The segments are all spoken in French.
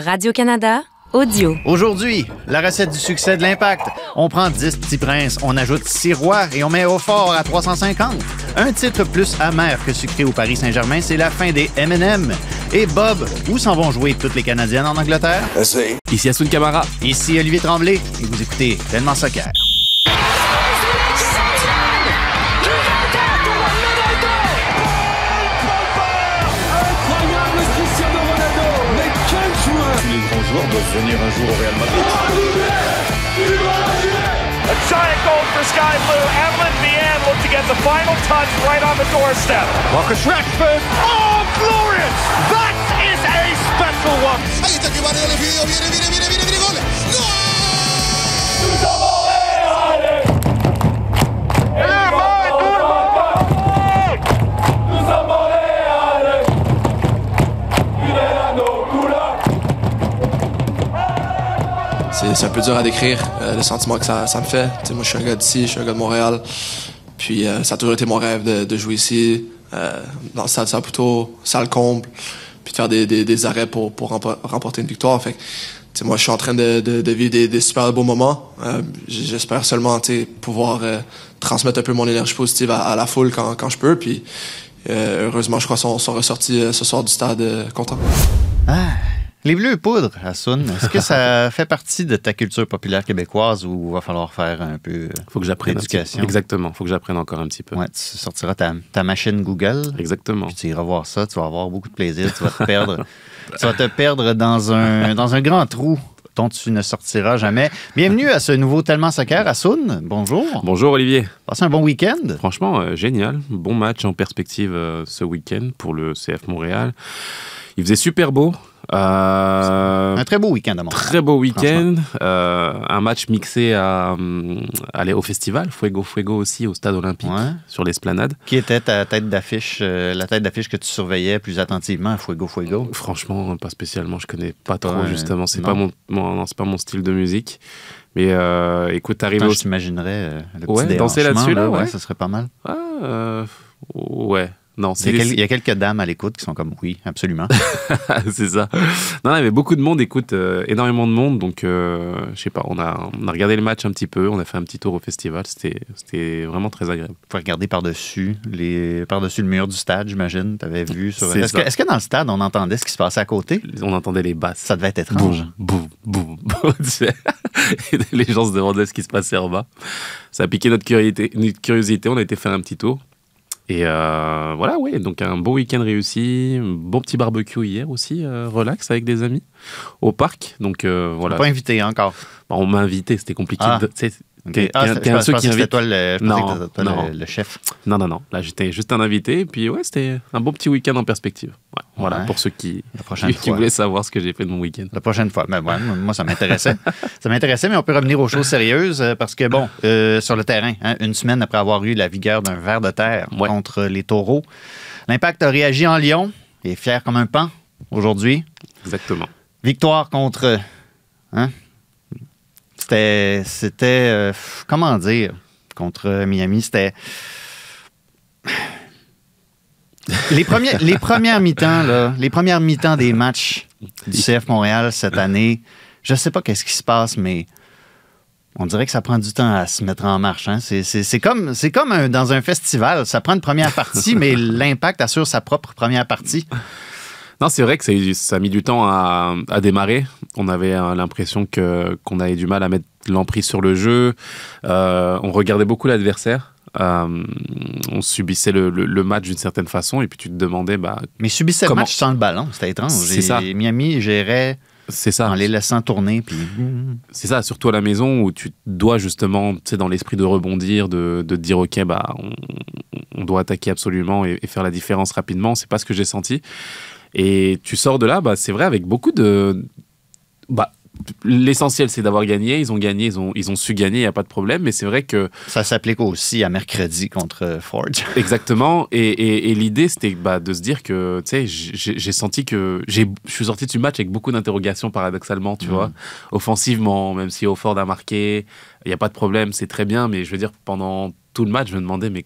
Radio-Canada, audio. Aujourd'hui, la recette du succès de l'impact. On prend 10 petits princes, on ajoute 6 rois et on met au fort à 350. Un titre plus amer que sucré au Paris Saint-Germain, c'est la fin des M&M. Et Bob, où s'en vont jouer toutes les Canadiennes en Angleterre? Ici Assoun Camara. Ici Olivier Tremblay et vous écoutez Tellement Soccer. Les doivent venir un jour au Real Madrid. A giant goal for Sky Blue. Evelyn Vianne looked to get the final touch right on the doorstep. Marcus Rashford. Oh, glorious! That is a special one. Ahí está que Varela le pidió, viene, viene, viene, viene, viene, gol. C'est c'est un peu dur à décrire, euh, le sentiment que ça, ça me fait. Tu sais, moi, je suis un gars d'ici, je suis un gars de Montréal. Puis euh, ça a toujours été mon rêve de, de jouer ici, euh, dans le stade Saputo, salle comble, puis de faire des, des, des arrêts pour, pour rempo- remporter une victoire. Fait que, moi, je suis en train de, de, de vivre des, des super beaux moments. Euh, J'espère seulement pouvoir euh, transmettre un peu mon énergie positive à, à la foule quand, quand je peux. Puis euh, heureusement, je crois qu'ils sont, sont ressortis ce soir du stade contents. Ah, les bleus poudres, Assoun, est-ce que ça fait partie de ta culture populaire québécoise ou va falloir faire un peu... Faut que j'apprenne. L'éducation. Exactement, faut que j'apprenne encore un petit peu. Ouais, tu sortiras ta, ta machine Google, Exactement. puis tu iras voir ça, tu vas avoir beaucoup de plaisir, tu vas te perdre, tu vas te perdre dans un, dans un grand trou dont tu ne sortiras jamais. Bienvenue à ce nouveau Tellement Soccer, Assoun. Bonjour. Bonjour Olivier. Passez un bon week-end. Franchement, euh, génial. Bon match en perspective euh, ce week-end pour le CF Montréal. Il faisait super beau. Euh, Un très beau week-end à Montréal. Très beau week-end, euh, un match mixé à, hum, aller au festival, Fuego Fuego aussi au stade olympique Ouais. sur l'esplanade. Qui était ta tête d'affiche, euh, la tête d'affiche que tu surveillais plus attentivement à Fuego Fuego? Franchement, pas spécialement, je connais pas trop Ouais, justement. C'est pas mon, mon- non, c'est pas mon style de musique. Mais euh, écoute, arrivé au je t'imaginerais euh, le Ouais, petit danser déhanchement, là-dessus, là, ouais. ça serait pas mal. Ah, euh, ouais. Non, Il c'est y, a quel- il y a quelques dames à l'écoute qui sont comme oui, absolument. c'est ça. Non, avait beaucoup de monde, écoute, euh, énormément de monde. Donc, euh, je sais pas, on a, on a regardé le match un petit peu, on a fait un petit tour au festival. C'était vraiment très agréable. Faut regarder par-dessus les par-dessus le mur du stade, j'imagine. Tu avais vu sur. Est-ce que, dans le stade, on entendait ce qui se passait à côté? On entendait les basses. Ça devait être étrange. Boum, boum, boum, les gens se demandaient ce qui se passait en bas. Ça a piqué notre curiosité, notre curiosité. On a été faire un petit tour. Et euh, voilà, ouais, donc un beau week-end réussi, un bon petit barbecue hier aussi, euh, relax avec des amis au parc. Donc euh, On voilà, pas invité encore. Bon, on m'a invité, c'était compliqué. Ah. de-. T'es- Ah, un- pensais ceux qui toi, le, je pensais Non, que c'était toi non. le, le chef. Non, non, non. Là, j'étais juste un invité. Et puis, ouais, c'était un bon petit week-end en perspective. Ouais, Voilà, pour ceux qui, La prochaine qui, qui fois. voulaient savoir ce que j'ai fait de mon week-end. La prochaine fois. Ben, ouais, moi, ça m'intéressait. ça m'intéressait, mais on peut revenir aux choses sérieuses euh, parce que, bon, euh, sur le terrain, hein, une semaine après avoir eu la vigueur d'un ver de terre contre les taureaux, l'Impact a réagi en Lyon et est fier comme un pan aujourd'hui. Exactement. Victoire contre. Hein? C'était. C'était. euh, comment dire? Contre Miami, c'était. Les, premiers, les premières mi-temps, là, les premières mi-temps des matchs du CF Montréal cette année, je sais pas qu'est-ce qui se passe, mais on dirait que ça prend du temps à se mettre en marche. hein. C'est- comme, comme un- dans un festival. Ça prend une première partie, mais l'impact assure sa propre première partie. Non, c'est vrai que ça a, eu- ça a mis du temps à, à démarrer. On avait euh, l'impression que qu'on avait du mal à mettre l'emprise sur le jeu. Euh, on regardait beaucoup l'adversaire. Euh, on subissait le, le- le match d'une certaine façon et puis tu te demandais, bah, Mais subissait le Comment- match sans le ballon, c'était étrange. C'est Et ça. Miami gérait c'est ça. en les laissant tourner. Puis... C'est ça, surtout à la maison où tu dois justement, tu sais, dans l'esprit de rebondir, de, dire, OK, bah, on, on doit attaquer absolument et, et faire la différence rapidement. C'est pas ce que j'ai senti. Et tu sors de là, bah, c'est vrai, avec beaucoup de. Bah, L'essentiel, c'est d'avoir gagné. Ils ont gagné, ils ont, ils ont su gagner, il n'y a pas de problème. Mais c'est vrai que Ça s'applique aussi à mercredi contre Ford. Exactement. Et, et- et l'idée, c'était bah, de se dire que, tu sais, j'ai senti que je suis sorti du match avec beaucoup d'interrogations, paradoxalement, tu vois. Offensivement, même si Offord a marqué, il n'y a pas de problème, c'est très bien. Mais je veux dire, pendant tout le match, je me demandais, mais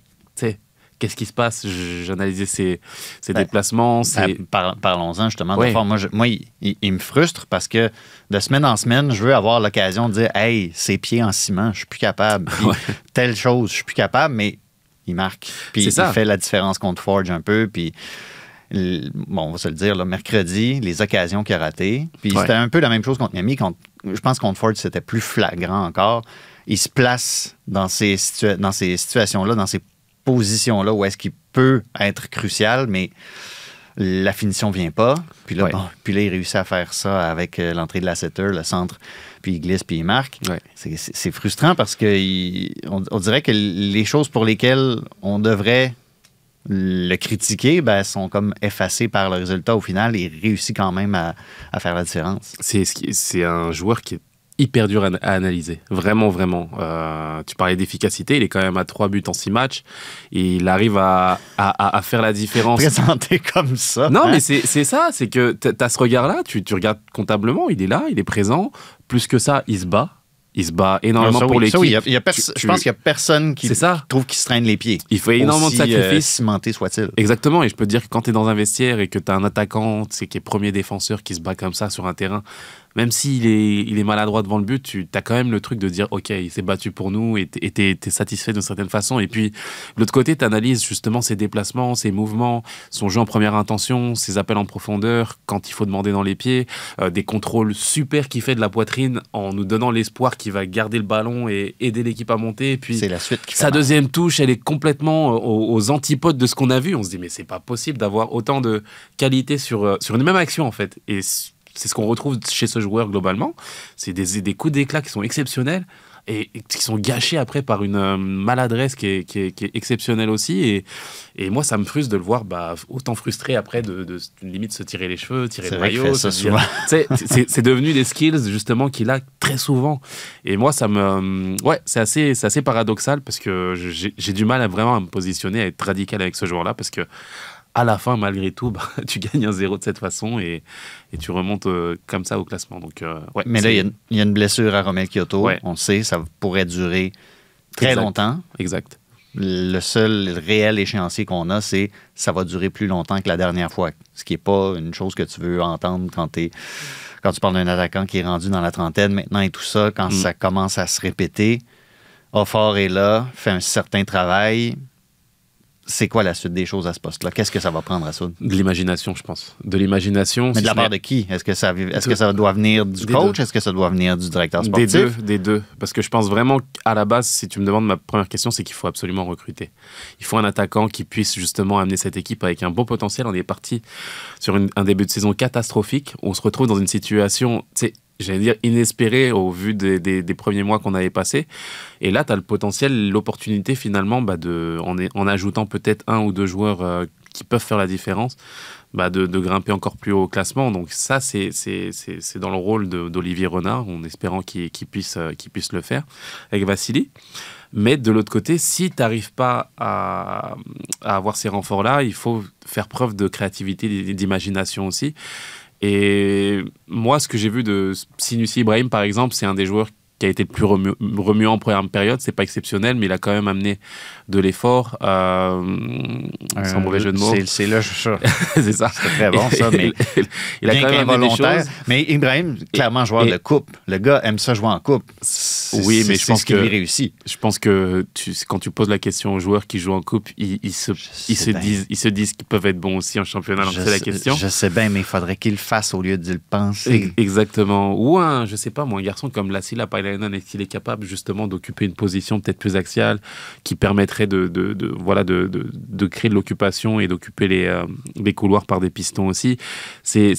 qu'est-ce qui se passe? J'analysais ses, ses Ben, déplacements, Ben, ses... par- Parlons-en justement. Moi, je- moi il, il- il me frustre parce que de semaine en semaine, je veux avoir l'occasion de dire Hey, ses pieds en ciment, je suis plus capable. Puis, Ouais. Telle chose, je suis plus capable, mais il marque. Puis il ça. fait la différence contre Forge un peu. Puis bon, on va se le dire, mercredi, les occasions qu'il a ratées. Puis Ouais. c'était un peu la même chose contre Miami. Contre, je pense contre Ford, c'était plus flagrant encore. Il se place dans ces, situa- dans ces situations-là, dans ces positions-là où est-ce qu'il peut être crucial, mais la finition vient pas. Puis là, Ouais. bon, puis là il réussit à faire ça avec euh, l'entrée de la setter, le centre, puis il glisse, puis il marque. Ouais. C'est- frustrant parce que il- on, on dirait que les choses pour lesquelles on devrait le critiquer ben, sont comme effacées par le résultat au final. Il réussit quand même à, à faire la différence. C'est un joueur qui est hyper dur à, à analyser. Vraiment, vraiment. Euh, tu parlais d'efficacité, il est quand même à 3 buts en 6 matchs. Et il arrive à, à- à- à faire la différence. Présenté comme ça. Non, hein? mais c'est c'est ça, c'est que tu as ce regard-là, tu, tu regardes comptablement, il est là, il est présent. Plus que ça, il se bat. Il se bat énormément Ça, pour l'équipe. oui, Je pense qu'il n'y a personne qui ça. trouve qu'il se traîne les pieds. Il fait énormément de Aussi, euh, sacrifices. cimenté soit-il. Exactement, et je peux te dire que quand tu es dans un vestiaire et que tu as un attaquant, c'est qui est premier défenseur qui se bat comme ça sur un terrain, même s'il est, il est maladroit devant le but, tu as quand même le truc de dire ok, il s'est battu pour nous et tu es, satisfait d'une certaine façon. Et puis, de l'autre côté, tu analyses justement ses déplacements, ses mouvements, son jeu en première intention, ses appels en profondeur, quand il faut demander dans les pieds, euh, des contrôles super qu'il fait de la poitrine en nous donnant l'espoir qu'il va garder le ballon et aider l'équipe à monter. Et puis, la suite sa deuxième touche, elle est complètement euh, aux, aux antipodes de ce qu'on a vu. On se dit, mais c'est pas possible d'avoir autant de qualité sur, euh, sur une même action, en fait. Et c'est ce qu'on retrouve chez ce joueur globalement. C'est des, des coups d'éclat qui sont exceptionnels et, qui sont gâchés après par une euh, maladresse qui est, qui est- qui est exceptionnelle aussi. Et, et moi, ça me frustre de le voir bah, autant frustré après, de, de, limite se tirer les cheveux, tirer le maillot. c'est devenu des skills justement qu'il a très souvent. Et moi, ça me. Ouais, c'est assez, assez paradoxal parce que j'ai j'ai du mal à vraiment à me positionner, à être radical avec ce joueur-là parce que. À la fin, malgré tout, bah, tu gagnes un zéro de cette façon et, et tu remontes euh, comme ça au classement. Donc, euh, ouais, Mais là, il y, a une- il y a une blessure à Romel Kyoto. Ouais. On le sait, ça pourrait durer très Exact. longtemps. Exact. Le seul réel échéancier qu'on a, c'est ça va durer plus longtemps que la dernière fois. Ce qui n'est pas une chose que tu veux entendre quand, t'es- quand tu parles d'un attaquant qui est rendu dans la trentaine maintenant et tout ça, quand Mm. ça commence à se répéter. Offort est là, fait un certain travail. C'est quoi la suite des choses à ce poste-là? Qu'est-ce que ça va prendre à ça? De l'imagination, je pense. De l'imagination. Mais si de la part de qui? Est-ce que, ça, est-ce que ça doit venir du Des coach? Est-ce que ça doit venir du directeur Des sportif? deux, des deux. Parce que je pense vraiment qu'à la base, si tu me demandes ma première question, c'est qu'il faut absolument recruter. Il faut un attaquant qui puisse justement amener cette équipe avec un bon potentiel. On est parti sur une- un début de saison catastrophique. On se retrouve dans une situation, j'allais dire inespérée au vu des, des- premiers mois qu'on avait passés. Et là, tu as le potentiel, l'opportunité finalement, bah, de, en, en ajoutant peut-être un ou deux joueurs euh, qui peuvent faire la différence, bah, de, grimper encore plus haut au classement. Donc ça, c'est dans le rôle d'Olivier Renard, en espérant qu'il qu'il puisse, euh, qu'il puisse le faire avec Vassili. Mais de l'autre côté, si tu n'arrives pas à, à avoir ces renforts-là, il faut faire preuve de créativité, d'imagination aussi. Et moi, ce que j'ai vu de Sinussi Ibrahim, par exemple, c'est un des joueurs qui a été le plus remu- remuant en première période. C'est pas exceptionnel, mais il a quand même amené de l'effort, euh, sans Euh, mauvais jeu de mots. C'est, là, c'est ça. c'est très bon, ça, mais il a bien quand même amené des choses. Mais Ibrahim, clairement joueur et- de coupe. Le gars aime ça jouer en coupe. Oui, mais je pense ce qui que- lui réussit. Je pense que tu, quand tu poses la question aux joueurs qui jouent en coupe, ils, ils se, ils, disent, ils se disent qu'ils peuvent être bons aussi en championnat. C'est la sais- question. je sais bien, mais il faudrait qu'il le fasse au lieu de le penser. Ex- Exactement. Ou un, je sais pas, moi, un garçon comme Lassila Pailainen, est qu'il est capable justement d'occuper une position peut-être plus axiale, qui permettrait de, voilà, de, créer de l'occupation et d'occuper les, euh, couloirs par des pistons aussi? C'est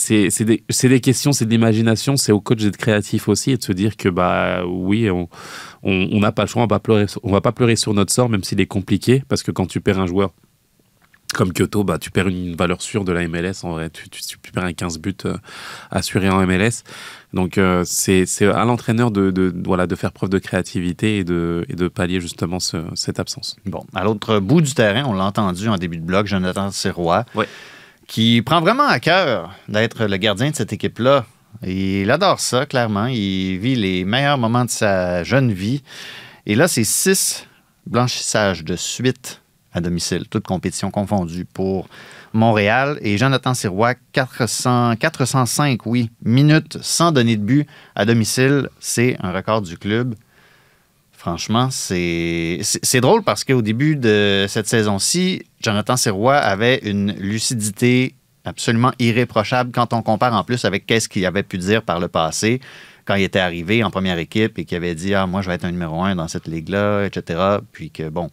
des, questions, c'est de l'imagination, c'est au coach d'être créatif aussi et de se dire que, bah oui, on n'a pas le choix, on va, pleurer, on va pas pleurer sur notre sort, même s'il est compliqué, parce que quand tu perds un joueur comme Kyoto, bah, tu perds une valeur sûre de la MLS. En vrai, tu, tu, tu perds un 15 buts euh, assuré en MLS. Donc, euh, c'est à l'entraîneur de, de, voilà, de faire preuve de créativité et de, et de pallier justement ce- cette absence. Bon, à l'autre bout du terrain, on l'a entendu en début de blog, Jonathan Sirois, Ouais. qui prend vraiment à cœur d'être le gardien de cette équipe-là. Il adore ça, clairement. Il vit les meilleurs moments de sa jeune vie. Et là, c'est six blanchissages de suite à domicile, toute compétition confondue pour Montréal. Et Jonathan Sirois, 400, 405, oui, minutes sans donner de but à domicile. C'est un record du club. Franchement, c'est drôle parce qu'au début de cette saison-ci, Jonathan Sirois avait une lucidité absolument irréprochable quand on compare en plus avec qu'est-ce qu'il avait pu dire par le passé quand il était arrivé en première équipe et qu'il avait dit Ah, moi, je vais être un numéro un dans cette ligue-là, etc. Puis que, bon,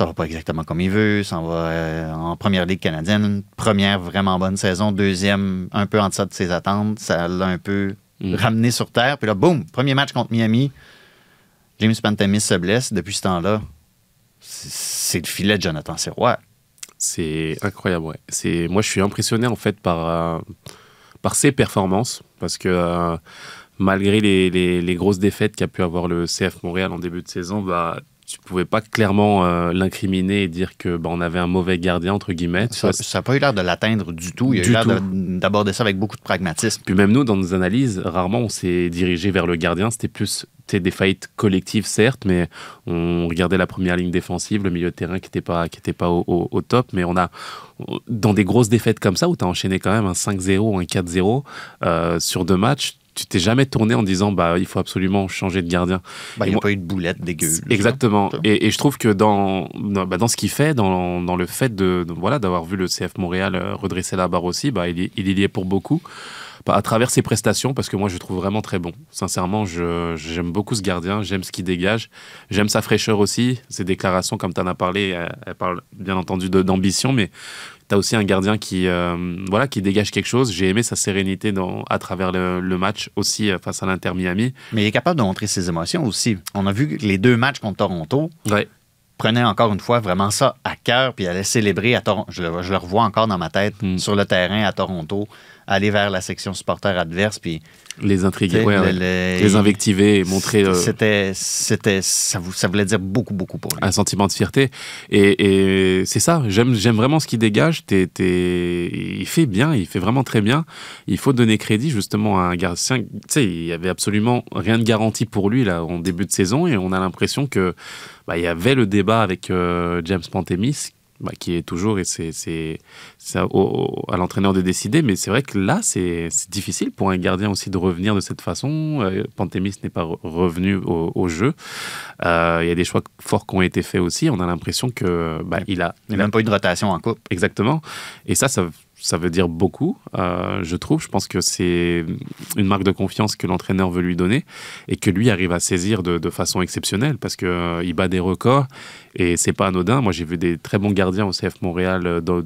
ça va pas exactement comme il veut. Ça va euh, en première ligue canadienne. Première vraiment bonne saison. Deuxième, un peu en deçà de ses attentes. Ça l'a un peu Mm. ramené sur terre. Puis là, boum, premier match contre Miami. James Pantemis se blesse. Depuis ce temps-là, c'est c'est le filet de Jonathan Sirois. C'est incroyable, ouais. C'est, moi, je suis impressionné en fait par, euh, par ses performances parce que euh, malgré les, les- les grosses défaites qu'a pu avoir le CF Montréal en début de saison, bah, tu pouvais pas clairement euh, l'incriminer et dire que bah, on avait un mauvais gardien entre guillemets. Ça n'a pas eu l'air de l'atteindre du tout. Il a Du eu l'air d'aborder ça avec beaucoup de pragmatisme. Puis même nous, dans nos analyses, rarement on s'est dirigé vers le gardien. C'était plus des faillites collectives, certes, mais on regardait la première ligne défensive, le milieu de terrain qui n'était pas, qui était pas au, au- au top. Mais on a, dans des grosses défaites comme ça, où tu as enchaîné quand même un 5-0, un 4-0 euh, sur deux matchs, tu t'es jamais tourné en disant bah il faut absolument changer de gardien. Ben, il n'y a moi- pas eu de boulette dégueu. Exactement. Et, et je trouve que dans, dans, bah, dans ce qu'il fait, dans, dans le fait de, de- voilà d'avoir vu le CF Montréal euh, redresser la barre aussi, bah, il, y- il y est pour beaucoup. Bah, à travers ses prestations, parce que moi je le trouve vraiment très bon. Sincèrement, j'aime beaucoup ce gardien, j'aime ce qu'il dégage, j'aime sa fraîcheur aussi. Ses déclarations, comme tu en as parlé, elles, elles parlent bien entendu de- d'ambition, mais tu as aussi un gardien qui, euh, voilà, qui dégage quelque chose. J'ai aimé sa sérénité dans, à travers le, le match aussi euh, face à l'Inter Miami. Mais il est capable de montrer ses émotions aussi. On a vu que les deux matchs contre Toronto Ouais. prenaient encore une fois vraiment ça à cœur, puis allait célébrer à Toronto. Je le, je le revois encore dans ma tête Mm. sur le terrain à Toronto, aller vers la section supporter adverse, puis Les intriguer, ouais, ouais. les invectiver et montrer euh, C'était, c'était, ça, vou- ça voulait dire beaucoup, beaucoup pour lui. un sentiment de fierté. Et, et c'est ça, j'aime, j'aime vraiment ce qu'il dégage. Il fait bien, il fait vraiment très bien. Il faut donner crédit justement à un gardien. Tu sais, il y avait absolument rien de garanti pour lui là en début de saison et on a l'impression que bah, il y avait le débat avec euh, James Pantemis. Bah, qui est toujours, et c'est, à, au- à l'entraîneur de décider, mais c'est vrai que là, c'est, difficile pour un gardien aussi de revenir de cette façon. Euh, Pantemis n'est pas re- revenu au, au jeu. Euh, Il y a des choix forts qui ont été faits aussi. On a l'impression que bah, il a, Il n'y a même pas eu de rotation en coupe. Exactement. Et ça, ça, ça veut dire beaucoup, euh, je trouve. Je pense que c'est une marque de confiance que l'entraîneur veut lui donner et que lui arrive à saisir de, de façon exceptionnelle parce qu'il il bat des records et c'est pas anodin. Moi, j'ai vu des très bons gardiens au CF Montréal euh, dans-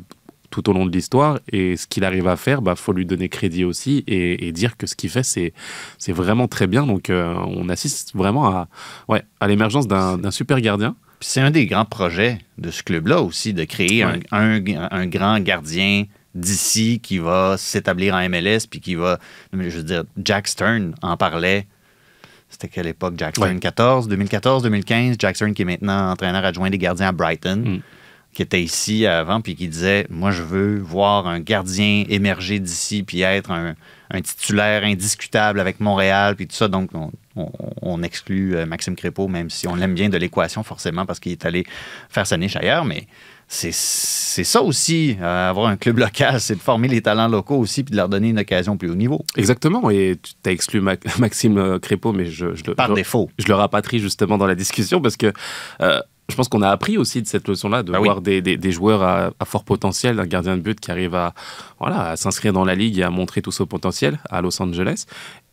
tout au long de l'histoire et ce qu'il arrive à faire, bah faut lui donner crédit aussi et, et dire que ce qu'il fait, c'est c'est vraiment très bien. Donc, euh, on assiste vraiment à, ouais, à l'émergence d'un super gardien. C'est un des grands projets de ce club-là aussi, de créer Ouais. un, un- un grand gardien d'ici qui va s'établir en MLS, puis qui va, je veux dire, Jack Stern en parlait. C'était quelle époque, Jack Stern? Ouais. 14, 2014, 2015. Jack Stern qui est maintenant entraîneur adjoint des gardiens à Brighton, Mm. qui était ici avant, puis qui disait, moi je veux voir un gardien émerger d'ici, puis être un, un titulaire indiscutable avec Montréal, puis tout ça. Donc, on, on- on exclut euh, Maxime Crépeau, même si on l'aime bien de l'équation, forcément, parce qu'il est allé faire sa niche ailleurs. Mais c'est ça aussi, euh, avoir un club local, c'est de former les talents locaux aussi, puis de leur donner une occasion plus haut niveau, Exactement. Et tu as exclu Ma- Maxime euh, Crépeau, mais je, je le. par je- défaut. je le rapatrie justement dans la discussion parce que euh, je pense qu'on a appris aussi de cette leçon-là de oui. voir des, des- des joueurs à, à fort potentiel, un gardien de but qui arrive à, voilà, à s'inscrire dans la ligue et à montrer tout son potentiel à Los Angeles.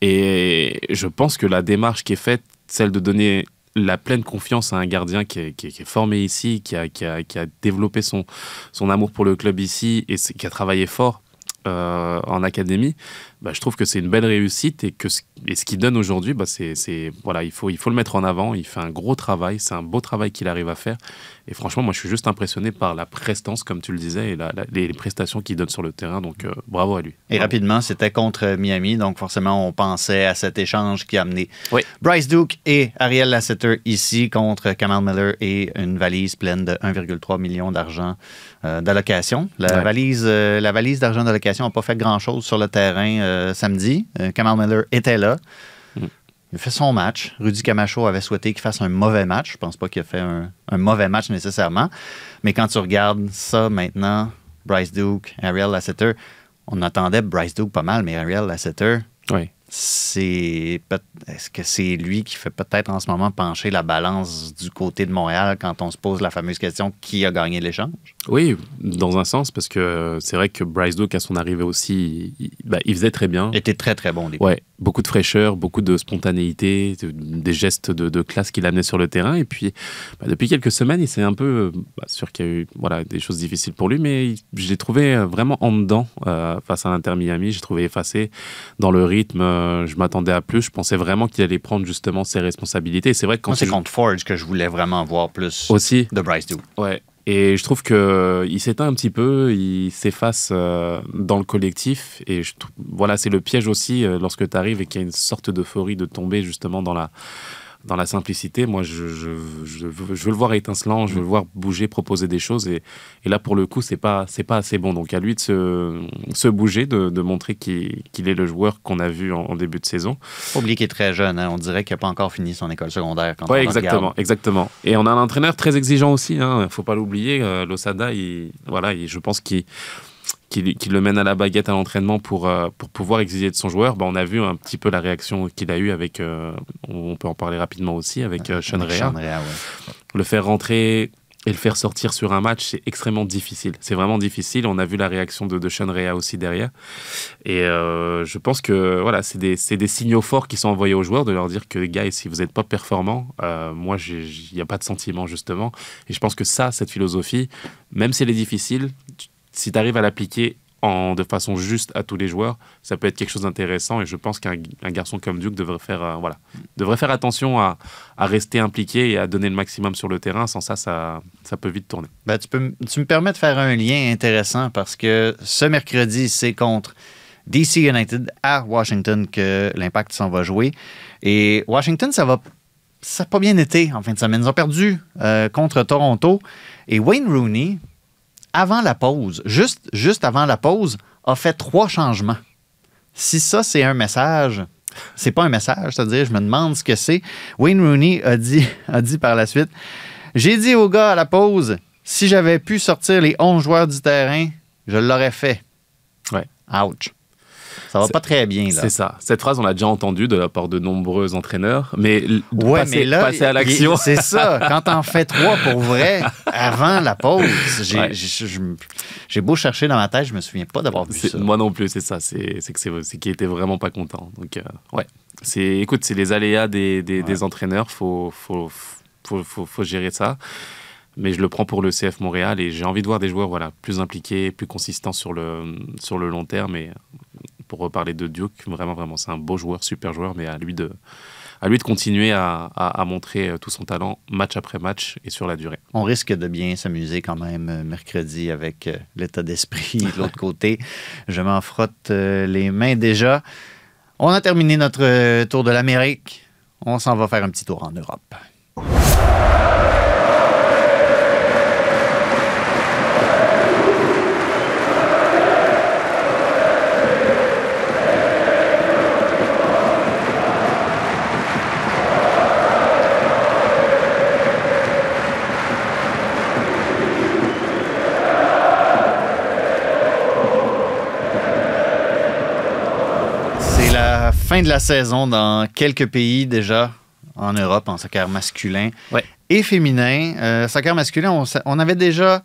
Et je pense que la démarche qui est faite, celle de donner la pleine confiance à un gardien qui est, formé ici, qui a, développé son, amour pour le club ici et qui a travaillé fort euh, en académie, bah, je trouve que c'est une belle réussite et que ce, et ce qu'il donne aujourd'hui, bah, c'est, voilà, il faut, il faut le mettre en avant. Il fait un gros travail, c'est un beau travail qu'il arrive à faire. Et franchement, moi, je suis juste impressionné par la prestance, comme tu le disais, et la- la- les, prestations qu'il donne sur le terrain. Donc, euh, bravo à lui. Et Bravo. rapidement, c'était contre Miami, donc forcément, on pensait à cet échange qui a amené Oui. Bryce Duke et Ariel Lasseter ici contre Kamal Miller et une valise pleine de 1,3 million d'argent euh, d'allocation. La, Ouais. valise, la valise d'argent d'allocation n'a pas fait grand-chose sur le terrain euh, samedi. Euh, Kamal Miller était là. Mm. il a fait son match. Rudy Camacho avait souhaité qu'il fasse un mauvais match. Je pense pas qu'il a fait un, un mauvais match nécessairement. Mais quand tu regardes ça maintenant, Bryce Duke, Ariel Lasseter, on attendait Bryce Duke pas mal, mais Ariel Lasseter, Oui. c'est est-ce que c'est lui qui fait peut-être en ce moment pencher la balance du côté de Montréal quand on se pose la fameuse question qui a gagné l'échange? Oui, dans un sens, parce que c'est vrai que Bryce Duke, à son arrivée aussi, il, bah, il faisait très bien. était très très bon au début. Ouais, beaucoup de fraîcheur, beaucoup de spontanéité, de- des gestes de, de classe qu'il amenait sur le terrain. Et puis, bah, depuis quelques semaines, il s'est un peu. Bah, sûr qu'il y a eu voilà, des choses difficiles pour lui, mais il- je l'ai trouvé euh, vraiment en dedans euh, face à l'Inter Miami. J'ai trouvé effacé dans le rythme. euh, je m'attendais à plus. Je pensais vraiment qu'il allait prendre justement ses responsabilités. C'est vrai que quand c'est il contre Forge que je voulais vraiment voir plus aussi, de Bryce Duke. Ouais. Et je trouve que il s'éteint un petit peu, il s'efface euh, dans le collectif. Et voilà, c'est le piège aussi euh, lorsque tu arrives et qu'il y a une sorte d'euphorie de tomber justement dans la, dans la simplicité. Moi, je, je, je veux, je veux le voir étincelant, je veux le voir bouger, proposer des choses. Et, et là, pour le coup, c'est pas, c'est pas assez bon. Donc, à lui de se, se bouger, de, de montrer qu'il est le joueur qu'on a vu en, en début de saison. Faut oublier qu'il est très jeune. hein. On dirait qu'il n'a pas encore fini son école secondaire. Le exactement, exactement. Et on a un entraîneur très exigeant aussi. Hein. Faut pas l'oublier. euh, Losada, il, voilà, il- je pense qu'il qu'il le mène à la baguette à l'entraînement pour, euh, pour pouvoir exiger de son joueur. Bah, on a vu un petit peu la réaction qu'il a eue avec, euh, on peut en parler rapidement aussi, avec euh, Sean Rea. Sean Rea, ouais. Le faire rentrer et le faire sortir sur un match, c'est extrêmement difficile. C'est vraiment difficile. On a vu la réaction de, de Sean Rea aussi derrière. Et euh, je pense que voilà, c'est des, des signaux forts qui sont envoyés aux joueurs de leur dire que, les gars, si vous n'êtes pas performants, euh, moi, il n'y a pas de sentiment, justement. Et je pense que ça, cette philosophie, même si elle est difficile, tu- si tu arrives à l'appliquer en, de façon juste à tous les joueurs, ça peut être quelque chose d'intéressant. Et je pense qu'un un garçon comme Duke devrait faire, euh, voilà, devrait faire attention à, rester impliqué et à donner le maximum sur le terrain. Sans ça, ça, peut vite tourner. Ben, tu, peux, tu me permets de faire un lien intéressant parce que ce mercredi, c'est contre DC United à Washington que l'Impact s'en va jouer. Et Washington, ça va. Ça n'a pas bien été en fin de semaine. Ils ont perdu euh, contre Toronto. Et Wayne Rooney, avant la pause, juste, juste avant la pause, a fait trois changements. Si ça, c'est un message, c'est pas un message, c'est-à-dire, je me demande ce que c'est. Wayne Rooney a dit, a dit par la suite J'ai dit aux gars à la pause, si j'avais pu sortir les 11 joueurs du terrain, je l'aurais fait. Ouais. Ouch. Ça va pas très bien, là. C'est ça. Cette phrase, on l'a déjà entendue de la part de nombreux entraîneurs, mais Ouais, passer, mais là, passer à l'action. C'est ça. Quand t'en fais trois pour vrai, avant la pause, j'ai Ouais. beau chercher dans ma tête, je me souviens pas d'avoir vu ça. Moi non plus, c'est ça. C'est c'est que c'est c'est qu'il était vraiment pas content. Donc euh, ouais, c'est écoute, c'est les aléas des, des, des entraîneurs. Faut faut, faut faut faut gérer ça. Mais je le prends pour le CF Montréal et j'ai envie de voir des joueurs voilà plus impliqués, plus consistants sur le sur le long terme. Et pour reparler de Duke, vraiment vraiment, c'est un beau joueur, super joueur, mais à lui de à lui de continuer à, à, à montrer euh, tout son talent match après match et sur la durée. On risque de bien s'amuser quand même euh, mercredi avec euh, l'état d'esprit de l'autre côté. Je m'en frotte les mains déjà. On a terminé notre tour de l'Amérique. On s'en va faire un petit tour en Europe. Fin de la saison dans quelques pays déjà en Europe en soccer masculin Ouais. et féminin. Euh, soccer masculin, on, avait déjà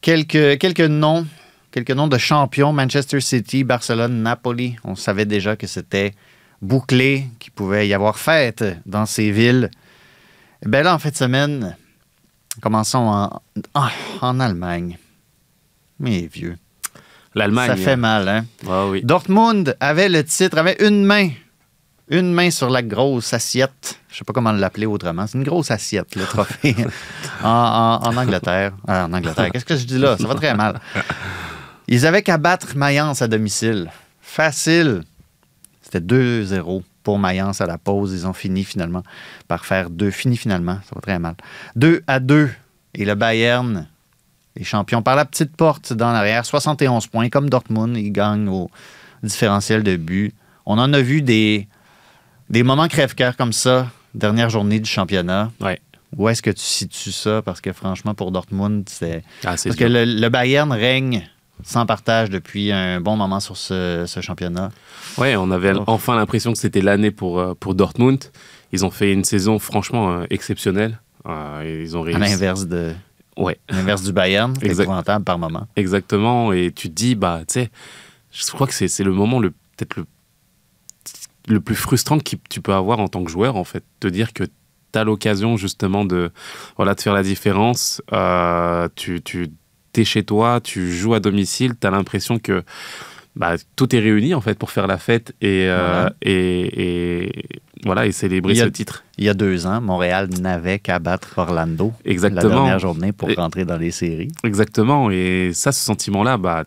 quelques, quelques noms, quelques noms de champions Manchester City, Barcelone, Napoli. On savait déjà que c'était bouclé, qu'il pouvait y avoir fête dans ces villes. Et bien là, en fin de semaine, commençons en, en, en Allemagne. Mais vieux. L'Allemagne. Ça fait mal, hein? Ah oui. Dortmund avait le titre, avait une main. Une main sur la grosse assiette. Je sais pas comment l'appeler autrement. C'est une grosse assiette, le trophée. en, en- en Angleterre. Ah, en Angleterre. Qu'est-ce que je dis là? Ça va très mal. Ils avaient qu'à battre Mayence à domicile. Facile. C'était 2-0 pour Mayence à la pause. Ils ont fini finalement par faire deux. Fini finalement. Ça va très mal. 2 à 2. Et le Bayern, les champions par la petite porte dans l'arrière, 71 points, comme Dortmund, ils gagnent au différentiel de but. On en a vu des Des moments crève-cœur comme ça, dernière journée du championnat. Ouais. Où est-ce que tu situes ça? Parce que franchement, pour Dortmund, c'est. Ah, Parce que le, le Bayern règne sans partage depuis un bon moment sur ce, ce championnat. Ouais, on avait Oh. enfin l'impression que c'était l'année pour, euh, pour Dortmund. Ils ont fait une saison franchement euh, exceptionnelle. Euh, ils ont À réussi. l'inverse de. Ouais, à l'inverse du Bayern, Exact. épouvantable par moment. exactement. Et tu te dis, bah, tu sais, je crois que c'est c'est le moment le peut-être le, le plus frustrant que tu peux avoir en tant que joueur, en fait. Te dire que tu as l'occasion justement de, voilà, de faire la différence. Euh, tu, tu es chez toi, tu joues à domicile, tu as l'impression que bah, tout est réuni en fait pour faire la fête et, euh, Voilà. et, et- voilà et célébrer ce titre. Il y a deux ans, Montréal n'avait qu'à battre Orlando la Exactement. dernière journée pour Et- rentrer dans les séries. Exactement. Et ça, ce sentiment-là, bah,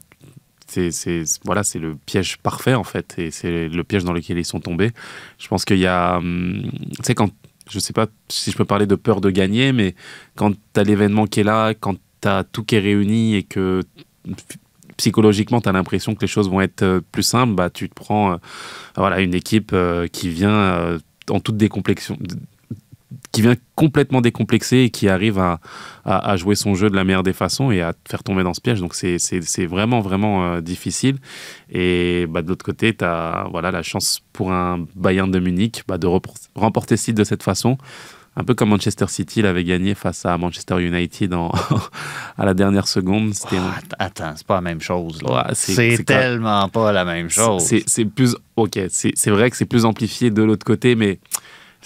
c'est, c'est, voilà, c'est le piège parfait, en fait. Et c'est le piège dans lequel ils sont tombés. Je pense qu'il y a. hum, Tu sais, quand. Je sais pas si je peux parler de peur de gagner, mais quand tu as l'événement qui est là, quand tu as tout qui est réuni et que psychologiquement, tu as l'impression que les choses vont être euh, plus simples, bah, tu te prends euh, voilà, une équipe euh, qui vient en toute décomplexion qui vient complètement décomplexé et qui arrive à, à, jouer son jeu de la meilleure des façons et à te faire tomber dans ce piège. Donc c'est- vraiment, vraiment difficile. Et bah, de l'autre côté, tu as voilà, la chance pour un Bayern de Munich bah, de remporter ce titre de cette façon. Un peu comme Manchester City l'avait gagné face à Manchester United en- à la dernière seconde. C'était un- Ah, attends, c'est pas la même chose. Ouais, c'est- tellement pas la même chose. c'est plus. Ok, c'est c'est vrai que c'est plus amplifié de l'autre côté, mais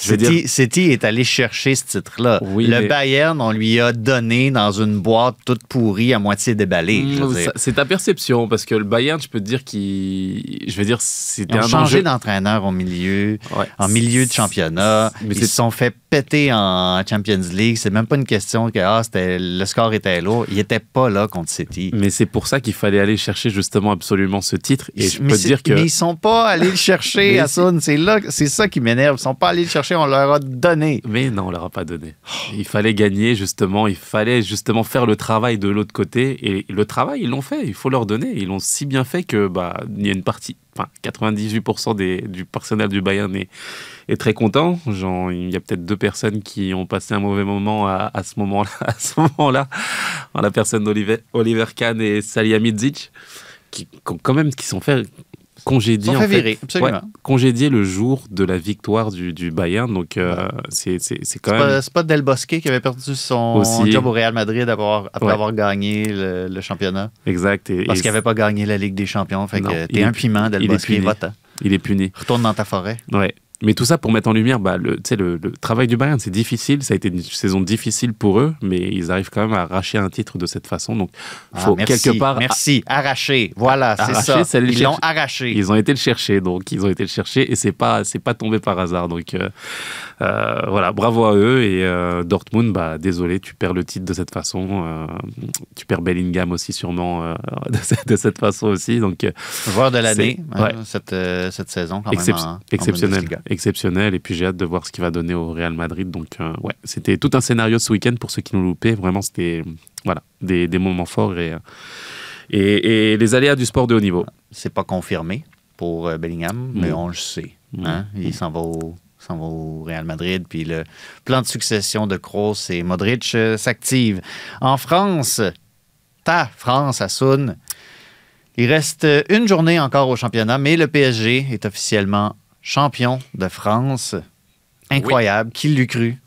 je dire. City, City est allé chercher ce titre-là. Oui, le mais- Bayern, on lui a donné dans une boîte toute pourrie, à moitié déballée. je Mmh, C'est ta perception, parce que le Bayern, je peux te dire qu'il. Je veux dire, c'était Ils ont un changé enjeu. d'entraîneur au milieu, Ouais. en milieu de championnat. Mais Ils se sont fait péter en Champions League. C'est même pas une question que ah, c'était, le score était lourd. Il était pas là contre City. Mais c'est pour ça qu'il fallait aller chercher justement absolument ce titre. Et je mais, peux te dire que. mais ils sont pas allés le chercher, Hassoun. C'est là, ça qui m'énerve. Ils sont pas allés le chercher, on leur a donné. Mais non, on leur a pas donné. Il fallait gagner justement, il fallait justement faire le travail de l'autre côté et le travail ils l'ont fait, il faut leur donner. Ils l'ont si bien fait que bah il y a une partie, enfin 98% des, du personnel du Bayern est, très content. Genre il y a peut-être deux personnes qui ont passé un mauvais moment à, ce moment-là, à ce moment-là, en la personne d'Oliver Oliver Kahn et Salihamidzic, qui quand même qui sont fait sont en fait absolument. Ouais, congédier le jour de la victoire du, du Bayern. Donc, euh, c'est c'est- c'est quand même. c'est pas Del Bosque qui avait perdu son Aussi. job au Real Madrid avoir- après Ouais. avoir gagné le, le championnat. Exact. Et, Parce qu'il n'avait pas gagné la Ligue des Champions. Fait Non, que il t'es est un piment, Del il est Bosque, puni. va-t'en. il est puni. Retourne dans ta forêt. Ouais. Mais tout ça pour mettre en lumière, bah, le, le, le travail du Bayern, c'est difficile. Ça a été une saison difficile pour eux, mais ils arrivent quand même à arracher un titre de cette façon. Donc, Ah, faut merci, quelque part. Merci. Arraché. Voilà, c'est ça. Ils l'ont arraché. Ils ont été le chercher, donc ils ont été le chercher et c'est pas c'est pas tombé par hasard. Donc euh, euh, voilà, bravo à eux et euh, Dortmund, bah désolé, tu perds le titre de cette façon. tu perds Bellingham aussi sûrement de, cette, de cette façon aussi. Donc Joueur de l'année, hein, cette, cette saison, quand excep- même. en- en exceptionnel, Bundesliga. Exceptionnel. Et puis j'ai hâte de voir ce qu'il va donner au Real Madrid. Donc euh, ouais, c'était tout un scénario ce week-end pour ceux qui nous loupaient. Vraiment, c'était voilà des, des moments forts et, euh, et et les aléas du sport de haut niveau. C'est pas confirmé pour euh, Bellingham, mais on le sait. Hein. Il s'en va, au, s'en va au Real Madrid. Puis le plan de succession de Kroos et Modric euh, s'active. En France, ta France, Assoun, il reste une journée encore au championnat, mais le PSG est officiellement champion de France. Incroyable. Qui l'eût cru?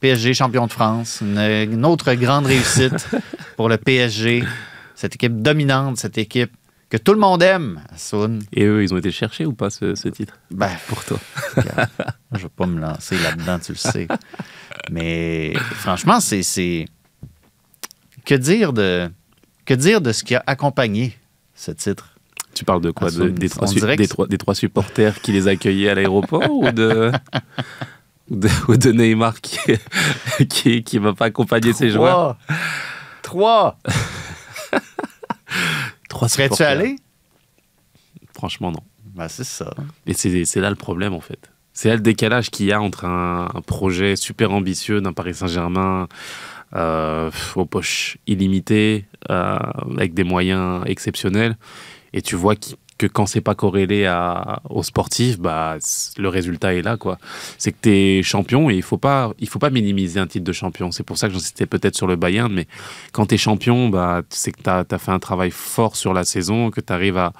PSG champion de France. Une, une autre grande réussite pour le PSG. Cette équipe dominante, cette équipe que tout le monde aime, Assoun. Et eux, ils ont été chercher ou pas ce, ce titre? Ben, pour toi Regarde, je vais pas me lancer là-dedans, tu le sais. Mais franchement, c'est. c'est- Que dire de. Que dire de ce qui a accompagné ce titre? Tu parles de quoi Ah, de- des, trois, des, trois, des trois supporters qui les accueillaient à l'aéroport ou de, ou de, ou de Neymar qui qui, qui va pas accompagner ses joueurs? Trois! Trois! Trois Serais-tu supporters. allé? Franchement, non. Ben, c'est ça. Et c'est c'est là le problème, en fait. C'est là le décalage qu'il y a entre un, un projet super ambitieux d'un Paris Saint-Germain euh, aux poches illimitées, euh, avec des moyens exceptionnels, et tu vois que quand c'est pas corrélé à, aux sportifs, bah, le résultat est là. quoi. C'est que tu es champion et il faut pas, il faut pas minimiser un titre de champion. C'est pour ça que j'insistais peut-être sur le Bayern, mais quand tu es champion, bah, c'est que tu as, fait un travail fort sur la saison, que tu arrives à,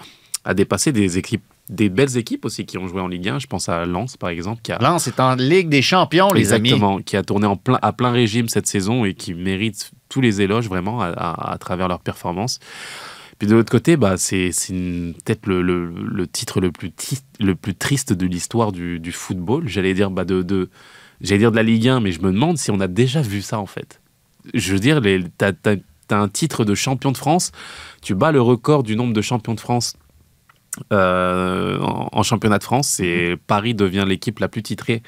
à dépasser des équipes des belles équipes aussi qui ont joué en Ligue 1. Je pense à Lens, par exemple. Qui a... Lens est en Ligue des Champions, les Exactement, qui a tourné en plein, à plein régime cette saison et qui mérite tous les éloges vraiment à, à travers leur performance. Puis de l'autre côté, bah, c'est peut-être le, le, le, titre le plus, le plus triste de l'histoire du, du, football. J'allais dire, bah, de, de j'allais dire de la Ligue 1, mais je me demande si on a déjà vu ça en fait. Je veux dire, tu as, as, un titre de champion de France, tu bats le record du nombre de champions de France euh, en, championnat de France et Paris devient l'équipe la plus titrée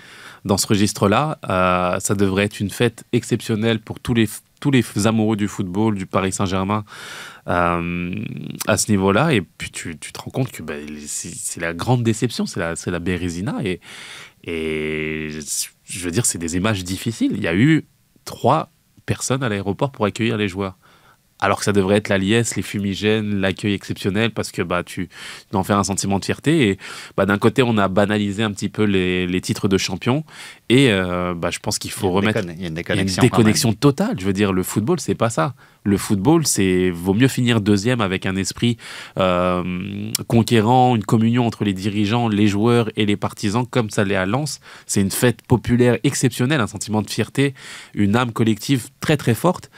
dans ce registre-là. Euh, ça devrait être une fête exceptionnelle pour tous les, tous les amoureux du football, du Paris Saint-Germain, euh, à ce niveau-là. Et puis tu, te rends compte que bah, c'est la grande déception, c'est la, la Bérésina. Et, et je veux dire, c'est des images difficiles. Il y a eu trois personnes à l'aéroport pour accueillir les joueurs alors que ça devrait être la liesse, les fumigènes, l'accueil exceptionnel, parce que bah, tu dois en faire un sentiment de fierté. Et bah, d'un côté, on a banalisé un petit peu les, titres de champion, et euh, bah, je pense qu'il faut remettre. il y a une déconnexion, totale. Je veux dire, le football, c'est pas ça. Le football, c'est vaut mieux finir deuxième avec un esprit euh, conquérant, une communion entre les dirigeants, les joueurs et les partisans, comme ça l'est à Lens. C'est une fête populaire exceptionnelle, un sentiment de fierté, une âme collective très très forte.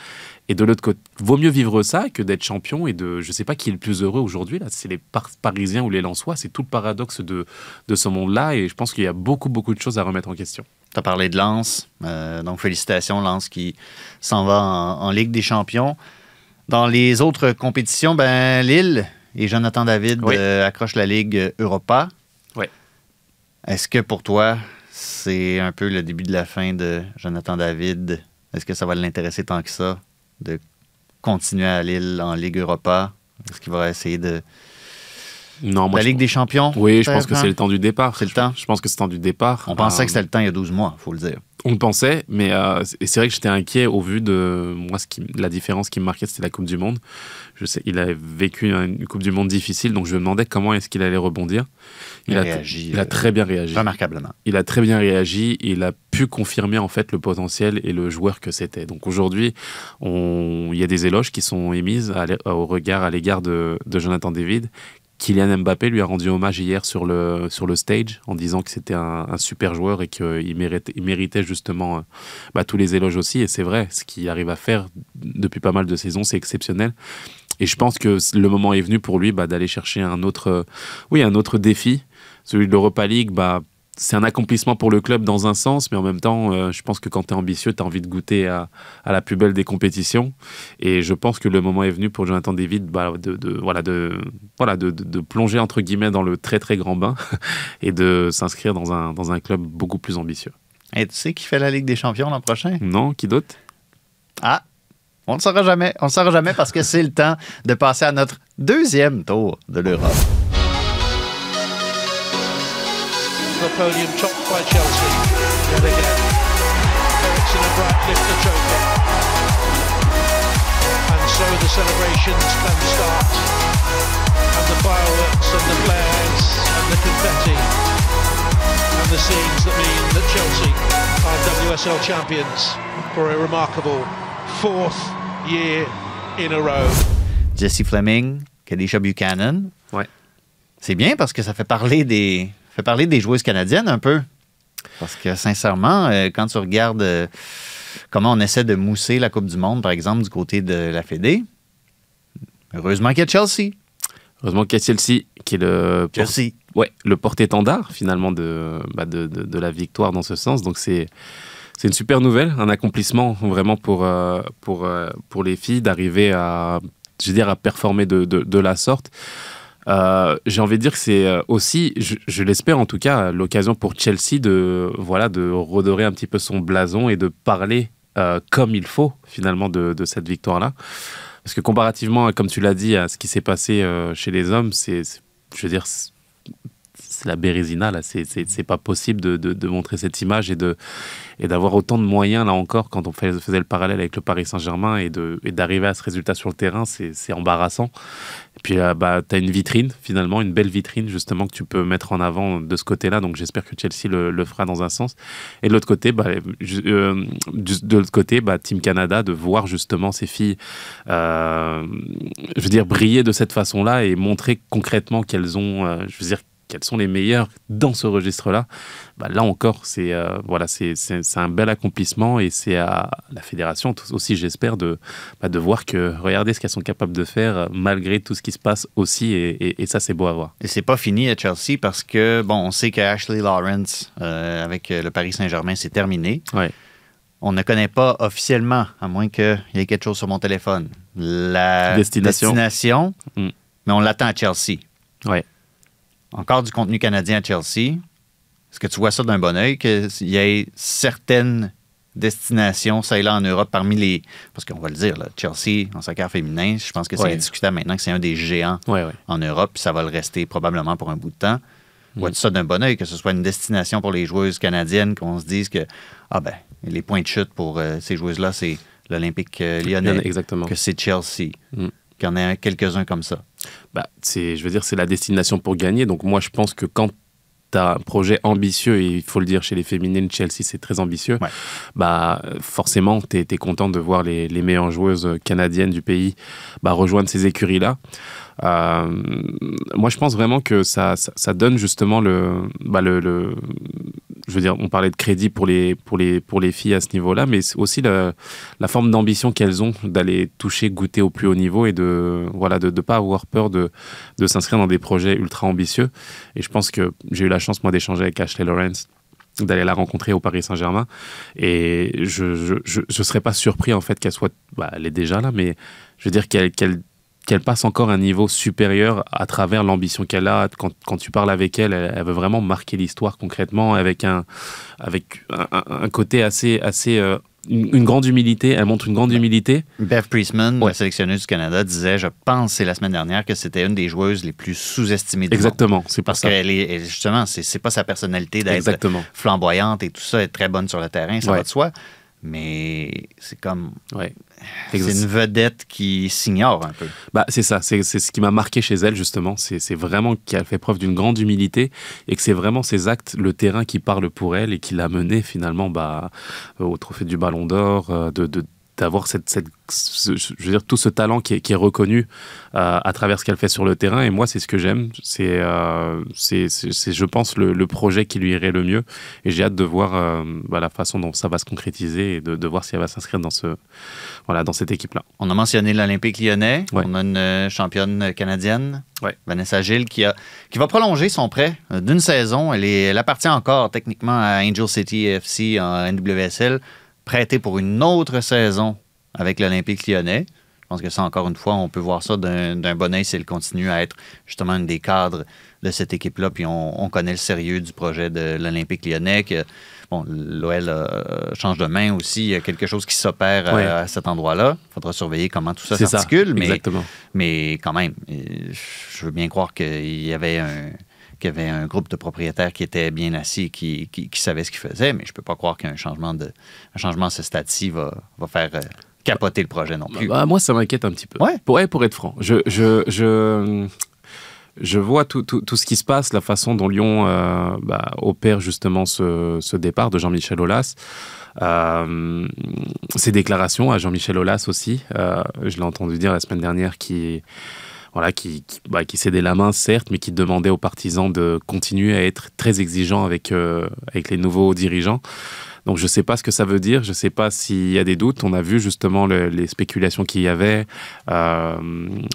Et de l'autre côté, vaut mieux vivre ça que d'être champion et de, je sais pas qui est le plus heureux aujourd'hui là, c'est les Parisiens ou les Lensois, c'est tout le paradoxe de, de ce monde-là et je pense qu'il y a beaucoup beaucoup de choses à remettre en question. Tu as parlé de Lens, euh, donc félicitations Lens qui s'en va en, Ligue des Champions. Dans les autres compétitions, ben Lille et Jonathan David euh, accrochent la Ligue Europa. Oui. Est-ce que pour toi, c'est un peu le début de la fin de Jonathan David? Est-ce que ça va l'intéresser tant que ça? De continuer à Lille en Ligue Europa? Est-ce qu'il va essayer de. Non, moi, la Ligue des Champions? Oui, je pense que c'est le temps du départ. C'est le temps? Je pense que c'est le temps du départ. On pensait que c'était le temps il y a 12 mois, il faut le dire. On le pensait, mais euh, c'est vrai que j'étais inquiet au vu de moi ce qui, la différence qui me marquait, c'était la Coupe du Monde. Je sais, il a vécu une Coupe du Monde difficile, donc je me demandais comment est-ce qu'il allait rebondir. Il, a, réagi, il a très bien réagi. Remarquablement. Il a très bien réagi. Il a pu confirmer en fait le potentiel et le joueur que c'était. Donc aujourd'hui, il y a des éloges qui sont émises au regard à l'égard de, de Jonathan David, Kylian Mbappé lui a rendu hommage hier sur le, sur le stage en disant que c'était un, super joueur et qu'il méritait, justement euh, bah, tous les éloges aussi. Et c'est vrai, ce qu'il arrive à faire depuis pas mal de saisons, c'est exceptionnel. Et je pense que le moment est venu pour lui bah, d'aller chercher un autre, oui, un autre défi. Celui de l'Europa League, bah, c'est un accomplissement pour le club dans un sens, mais en même temps, euh, je pense que quand tu es ambitieux, tu as envie de goûter à, la plus belle des compétitions. Et je pense que le moment est venu pour Jonathan David bah, de, voilà, de, voilà, de, de, plonger entre guillemets dans le très très grand bain et de s'inscrire dans un, dans un club beaucoup plus ambitieux. Et tu sais qui fait la Ligue des Champions l'an prochain? Non, qui d'autre? Ah, on ne saura jamais. On ne saura jamais parce que c'est le temps de passer à notre deuxième tour de l'Europe. Podium, chopped by Chelsea. Yet again, Ericsson and Bright lift the trophy. And so the celebrations can start. And the fireworks and the flares and the confetti. And the scenes that mean that Chelsea are WSL champions for a remarkable fourth year in a row. Jesse Fleming, Kadisha Buchanan. Ouais. C'est bien parce que ça fait parler des, fait parler des joueuses canadiennes un peu. Parce que sincèrement, euh, quand tu regardes euh, comment on essaie de mousser la Coupe du Monde, par exemple, du côté de la Fédé, heureusement qu'il y a Chelsea. Heureusement qu'il y a Chelsea, qui est le, Chelsea. ouais, le porte-étendard finalement de, bah de, de, la victoire dans ce sens. Donc c'est c'est une super nouvelle, un accomplissement vraiment pour, euh, pour, pour les filles d'arriver à, je veux dire, à performer de, de la sorte. Euh, j'ai envie de dire que c'est euh, aussi, je, l'espère en tout cas, l'occasion pour Chelsea de, voilà, de redorer un petit peu son blason et de parler euh, comme il faut finalement de, cette victoire-là. Parce que comparativement, comme tu l'as dit, à ce qui s'est passé chez les hommes, c'est, je veux dire, la Bérésina, là. C'est, pas possible de, de, montrer cette image et, de, et d'avoir autant de moyens, là encore, quand on faisait le parallèle avec le Paris Saint-Germain et, de, et d'arriver à ce résultat sur le terrain, c'est, embarrassant. Et puis, là, bah, tu as une vitrine, finalement, une belle vitrine, justement, que tu peux mettre en avant de ce côté-là. Donc, j'espère que Chelsea le, le fera dans un sens. Et de l'autre côté, bah, euh, de l'autre côté, bah, Team Canada, de voir justement ces filles, euh, je veux dire, briller de cette façon-là et montrer concrètement qu'elles ont, euh, je veux dire, qu'elles sont les meilleures dans ce registre-là. Bah, là encore, c'est euh, voilà, c'est un bel accomplissement et c'est à la fédération aussi, j'espère, de, bah, de voir que regardez ce qu'elles sont capables de faire euh, malgré tout ce qui se passe aussi et, et- et ça, c'est beau à voir. Et c'est pas fini à Chelsea parce que, bon, on sait que Ashley Lawrence euh, avec le Paris Saint-Germain, c'est terminé. Ouais. On ne connaît pas officiellement, à moins qu'il y ait quelque chose sur mon téléphone, la Destination. destination, Mm. mais on l'attend à Chelsea. Ouais. Encore du contenu canadien à Chelsea. Est-ce que tu vois ça d'un bon oeil, qu'il y ait certaines destinations, ça et là, en Europe, parmi les... Parce qu'on va le dire, là, Chelsea, en soccer féminin, je pense que c'est Ouais. indiscutable maintenant que c'est un des géants Ouais, ouais. en Europe, puis ça va le rester probablement pour un bout de temps. Mm. Vois-tu ça d'un bon oeil, que ce soit une destination pour les joueuses canadiennes, qu'on se dise que, ah ben, les points de chute pour euh, ces joueuses-là, c'est l'Olympique euh, lyonnais, Exactement. que c'est Chelsea, Mm. qu'il y en a quelques-uns comme ça. Bah, c'est, je veux dire, c'est la destination pour gagner. Donc moi, je pense que quand tu as un projet ambitieux, et il faut le dire, chez les féminines, Chelsea, c'est très ambitieux, Ouais. bah, forcément, tu es, content de voir les, les meilleures joueuses canadiennes du pays bah, rejoindre ces écuries-là. Euh, moi, je pense vraiment que ça, donne justement le, bah, le, Je veux dire, on parlait de crédit pour les, pour les, pour les filles à ce niveau-là, mais aussi la, forme d'ambition qu'elles ont d'aller toucher, goûter au plus haut niveau et de voilà de ne pas avoir peur de, s'inscrire dans des projets ultra ambitieux. Et je pense que j'ai eu la chance, moi, d'échanger avec Ashley Lawrence d'aller la rencontrer au Paris Saint-Germain et je je serais pas surpris en fait qu'elle soit bah, elle est déjà là mais je veux dire qu'elle qu'elle passe encore un niveau supérieur à travers l'ambition qu'elle a. Quand, quand tu parles avec elle, elle, elle veut vraiment marquer l'histoire concrètement avec un, avec un, côté assez, assez euh, une, une grande humilité. Elle montre une grande humilité. Bev Priestman, Ouais. la sélectionneuse du Canada, disait, je pense, c'est la semaine dernière, que c'était une des joueuses les plus sous-estimées du monde. Exactement. C'est Parce ça. qu'elle est, justement, c'est pas sa personnalité d'être flamboyante et tout ça, être très bonne sur le terrain, ça Ouais. va de soi. Mais c'est comme. Ouais. C'est une vedette qui s'ignore un peu. Bah, c'est ça, c'est ce qui m'a marqué chez elle, justement. C'est c'est vraiment qu'elle fait preuve d'une grande humilité et que c'est vraiment ses actes, le terrain qui parle pour elle et qui l'a menée finalement bah, au trophée du Ballon d'Or, euh, de. de d'avoir cette, cette ce- je veux dire tout ce talent qui est, qui est reconnu euh, à travers ce qu'elle fait sur le terrain et moi c'est ce que j'aime c'est euh, c'est je pense le, le projet qui lui irait le mieux et j'ai hâte de voir euh, bah, la façon dont ça va se concrétiser et de, de voir si elle va s'inscrire dans ce voilà dans cette équipe là On a mentionné l'Olympique lyonnais. Ouais. On a une championne canadienne, Ouais. Vanessa Gilles, qui, a, qui va prolonger son prêt d'une saison. Elle, est, elle appartient encore techniquement à Angel City FC en NWSL, prêtée pour une autre saison avec l'Olympique lyonnais. Je pense que ça, encore une fois, on peut voir ça d'un bon oeil si elle continue à être justement une des cadres de cette équipe-là. Puis on, on connaît le sérieux du projet de l'Olympique lyonnais. Que, bon, l'OL euh, change de main aussi. Il y a quelque chose qui s'opère à- Ouais. à, cet endroit-là. Il faudra surveiller comment tout ça s'articule. Mais, exactement mais quand même, euh, je veux bien croire qu'il y avait un qu'il y avait un groupe de propriétaires qui étaient bien assis, qui, qui, qui savaient ce qu'ils faisaient, mais je peux pas croire qu'un changement de un changement à ce stade-ci va, va faire euh, capoter le projet non plus. Bah, moi, ça m'inquiète un petit peu. Ouais. Pour, ouais, pour être franc. Je, je, je, je vois tout, tout, tout ce qui se passe, la façon dont Lyon euh, bah, opère justement ce, ce départ de Jean-Michel Aulas. Euh, ses déclarations à Jean-Michel Aulas aussi. euh, je l'ai entendu dire la semaine dernière qui voilà, qui, qui, bah, qui cédait la main, certes, mais qui demandait aux partisans de continuer à être très exigeants avec, euh, avec les nouveaux dirigeants. Donc je ne sais pas ce que ça veut dire, je ne sais pas s'il y a des doutes. On a vu justement le- les spéculations qu'il y avait, euh,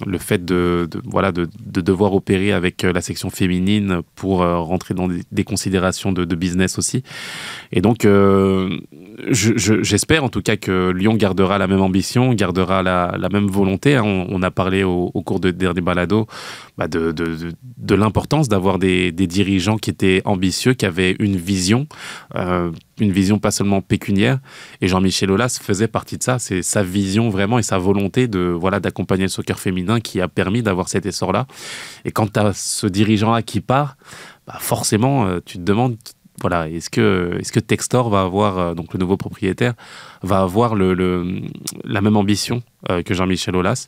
le fait de, de- voilà, de, de devoir opérer avec euh, la section féminine pour euh, rentrer dans des, des considérations de, de business aussi. Et donc euh, je- je- j'espère en tout cas que Lyon gardera la même ambition, gardera la, même volonté. hein. On, a parlé au, cours de dernier balado bah, de, l'importance d'avoir des, des dirigeants qui étaient ambitieux, qui avaient une vision. Euh, une vision pas seulement pécuniaire. Et Jean-Michel Aulas faisait partie de ça. C'est sa vision vraiment et sa volonté de voilà d'accompagner le soccer féminin qui a permis d'avoir cet essor-là. Et quand tu as ce dirigeant-là qui part, bah forcément, euh, tu te demandes voilà, est-ce que, est que Textor va avoir, euh, donc le nouveau propriétaire, va avoir le, la même ambition euh, que Jean-Michel Aulas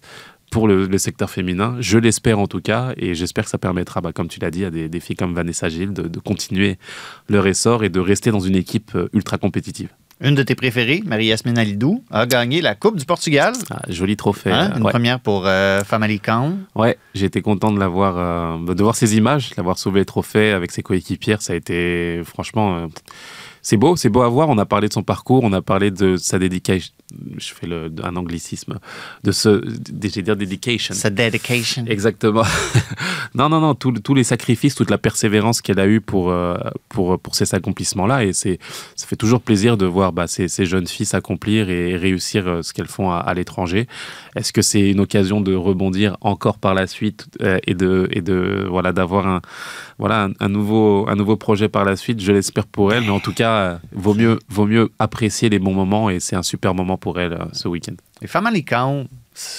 pour le, le secteur féminin? Je l'espère en tout cas, et j'espère que ça permettra, bah, comme tu l'as dit, à des, des filles comme Vanessa Gilles de, de continuer leur essor et de rester dans une équipe euh, ultra compétitive. Une de tes préférées, Marie-Yasmine Alidou, a gagné la Coupe du Portugal. Ah, joli trophée. Hein, euh, une ouais. première pour euh, Count. Ouais, j'ai été content de l'avoir, euh, de voir ces images, l'avoir sauvé le trophée avec ses coéquipières. Ça a été, franchement, euh, c'est beau, c'est beau à voir. On a parlé de son parcours, on a parlé de sa dédication. Je fais le, un anglicisme. De ce, j'ai dire dedication. Sa dedication. Exactement. non, non, non, tous tous les sacrifices, toute la persévérance qu'elle a eue pour, euh, pour, pour ces accomplissements-là. Et c'est, ça fait toujours plaisir de voir bah, ces, ces jeunes filles s'accomplir et réussir euh, ce qu'elles font à, à l'étranger. Est-ce que c'est une occasion de rebondir encore par la suite euh, et de, et de voilà, d'avoir un, voilà, un, un nouveau, un nouveau projet par la suite? Je l'espère pour elle. Mais en tout cas, vaut mieux, vaut mieux apprécier les bons moments et c'est un super moment pour elle euh, ce week-end. Et Family Count,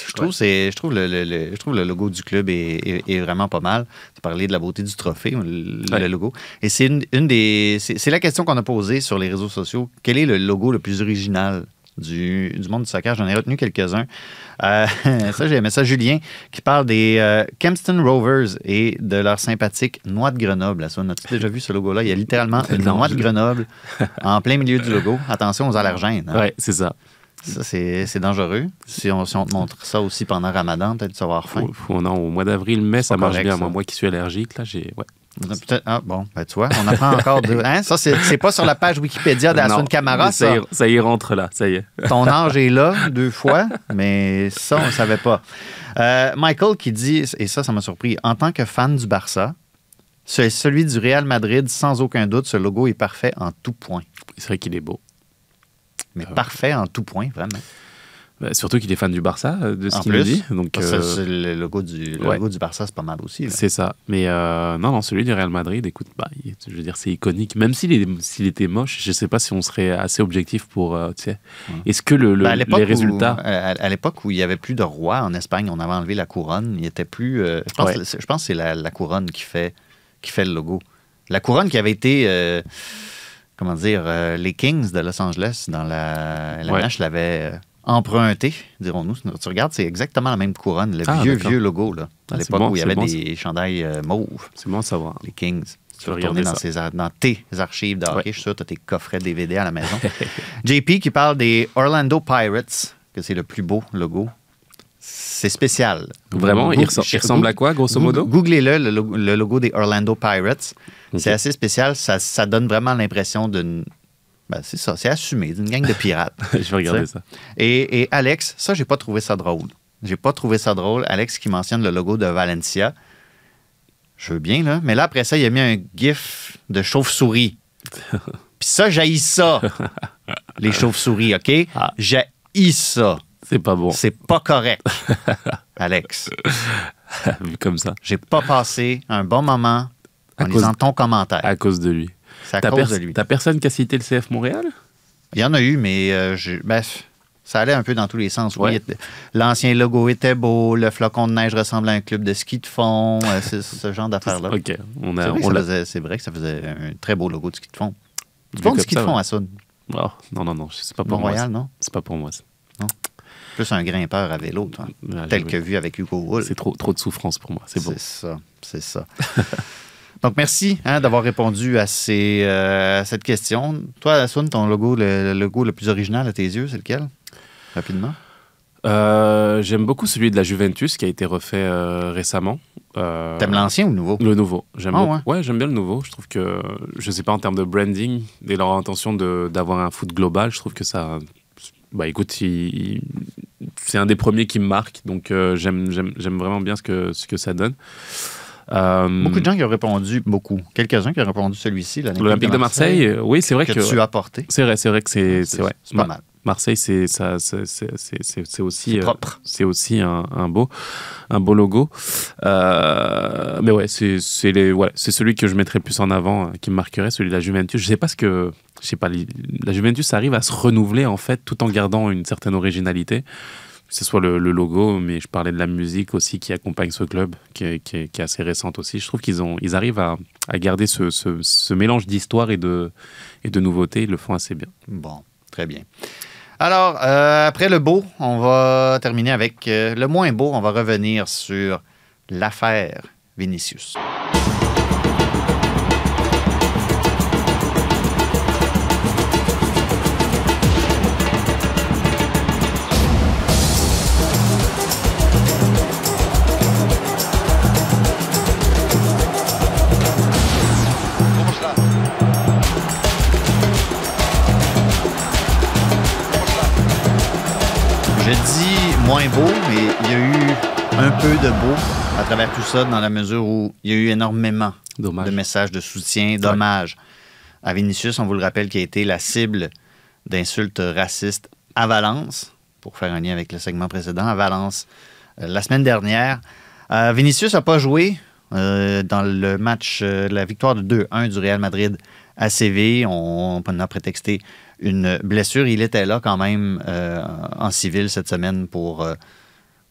je trouve, c'est, je, trouve le, le- le- je trouve le logo du club est, est- est vraiment pas mal. Tu parlais de la beauté du trophée, le, Ouais. logo. Et c'est une, une des. C'est, la question qu'on a posée sur les réseaux sociaux. Quel est le logo le plus original du, du monde du soccer? J'en ai retenu quelques-uns. Euh, ça, j'ai aimé ça. Julien, qui parle des euh, Kempston Rovers et de leur sympathique noix de Grenoble. As-tu déjà vu ce logo-là? Il y a littéralement une noix de Grenoble en plein milieu du logo. Attention aux allergènes. hein. Ouais, c'est ça. Ça, c'est dangereux. Si on, si on te montre ça aussi pendant Ramadan, peut-être tu vas avoir faim. Faut- faut- non, au mois d'avril, mai, ça marche correct, bien. ça. Moi, qui suis allergique, là, j'ai. Ouais. Ah, bon, ben, tu vois, on apprend encore de. Hein? Ça, c'est pas sur la page Wikipédia d'Assun Camara, ça. y, ça y rentre là, ça y est. Ton âge est là deux fois, mais ça, on ne savait pas. Euh, Michael qui dit, et ça, ça m'a surpris, en tant que fan du Barça, celui du Real Madrid, sans aucun doute, ce logo est parfait en tout point. C'est vrai qu'il est beau. Mais parfait en tout point, vraiment. Bah, surtout qu'il est fan du Barça, euh, de ce qu'il plus, dit. Donc, euh, le logo du, le ouais. logo du Barça, c'est pas mal aussi. c'est ça. Mais euh, non, non, celui du Real Madrid, écoute, bah, je veux dire, c'est iconique. Même s'il était moche, je sais pas si on serait assez objectif pour, euh, tu sais. Est-ce que le, le- Ben, les résultats. à, à l'époque où il n'y avait plus de roi en Espagne, on avait enlevé la couronne. Il était plus. je, pense, Ouais. je pense que c'est la, la couronne qui fait, qui fait le logo. La couronne qui avait été. Comment dire euh, Les Kings de Los Angeles, dans la. La Ouais. L'avait euh, emprunté, dirons-nous. Tu regardes, c'est exactement la même couronne, le Ah, vieux, vieux logo, là. À Ah, l'époque bon, où il y avait bon, des chandails euh, mauves, C'est bon à savoir. les Kings. Tu vas retourner regarder dans, ar- dans tes archives de hockey. Ouais. Je suis sûr tu as tes coffrets DVD à la maison. JP qui parle des Orlando Pirates, que c'est le plus beau logo. C'est spécial. Vraiment, il, ressemble- à quoi, grosso modo? Googlez-le, le logo des Orlando Pirates. C'est assez spécial. Ça, ça donne vraiment l'impression d'une. Ben, c'est ça, c'est assumé, d'une gang de pirates. Je vais regarder ça. Et, et Alex, ça, j'ai pas trouvé ça drôle. J'ai pas trouvé ça drôle. Alex qui mentionne le logo de Valencia. Je veux bien, là. Mais là, après ça, il a mis un gif de chauve-souris. Puis ça, j'haïs ça. Les chauves-souris, OK? Ah. J'haïs ça. C'est pas bon, C'est pas correct, Alex. vu comme ça, J'ai pas passé un bon moment en À cause- lisant ton commentaire. à cause de lui. C'est à cause de lui. t'as personne qui a cité le CF Montréal? Il y en a eu, mais euh, je- ben, ça allait un peu dans tous les sens. Oui, Ouais. L'ancien logo était beau, le flocon de neige ressemblait à un club de ski de fond, euh, ce genre d'affaires-là. Ok, on C'est a, vrai, que on ça l'a. faisait- c'est vrai que ça faisait un très beau logo de ski de fond. Du fond de comme ski ça, de fond ouais. à Saône. Oh, non, non, non, c'est pas pour moi. Mont-Royal, ça. non? C'est pas pour moi. ça. Plus un grimpeur à vélo, toi. Ah, tel que vu avec Hugo. C'est trop, trop de souffrance pour moi. C'est. C'est ça, c'est ça. Donc, merci hein, d'avoir répondu à, ces, euh, à cette question. Toi, Assoun, ton logo le, le logo le plus original à tes yeux, c'est lequel? Rapidement. Euh, J'aime beaucoup celui de la Juventus qui a été refait euh, récemment. T'aimes l'ancien ou le nouveau? Le nouveau. J'aime Ah beaucoup- ouais, j'aime bien le nouveau. Je trouve que, je sais pas, en termes de branding et leur intention d'avoir un foot global, je trouve que ça. Bah écoute, il- il- c'est un des premiers qui me marque, donc euh, j'aime vraiment bien ce que, ce que ça donne. Euh, Beaucoup de gens qui ont répondu, beaucoup. Quelques-uns qui ont répondu celui-ci. L'Olympique de Marseille, euh, oui, c'est vrai que, que. tu as porté. C'est vrai, c'est vrai que c'est C'est pas Ma- mal. Marseille, c'est ça, c'est aussi, C'est euh, propre. c'est aussi un, un beau, un beau logo. Euh, mais ouais, c'est ouais, celui que je mettrais plus en avant, qui me marquerait, celui de la Juventus. Je sais pas ce que, je sais pas, la Juventus arrive à se renouveler en fait, tout en gardant une certaine originalité. Que ce soit le, logo, mais je parlais de la musique aussi qui accompagne ce club, qui est, qui est- qui est assez récente aussi. Je trouve qu'ils ils arrivent à, à garder ce, ce- ce mélange d'histoire et de, et de nouveautés. Ils le font assez bien. Bon, très bien. Alors, euh, après le beau, on va terminer avec euh, le moins beau. On va revenir sur l'affaire Vinicius. Il y a eu un peu de beau à travers tout ça, dans la mesure où il y a eu énormément Dommage. de messages de soutien, d'hommage à Vinicius. On vous le rappelle, qui a été la cible d'insultes racistes à Valence, pour faire un lien avec le segment précédent, à Valence euh, la semaine dernière. Euh, Vinicius n'a pas joué euh, dans le match, la victoire de 2-1 du Real Madrid à Séville. On, on a prétexté une blessure. Il était là quand même en civil cette semaine pour,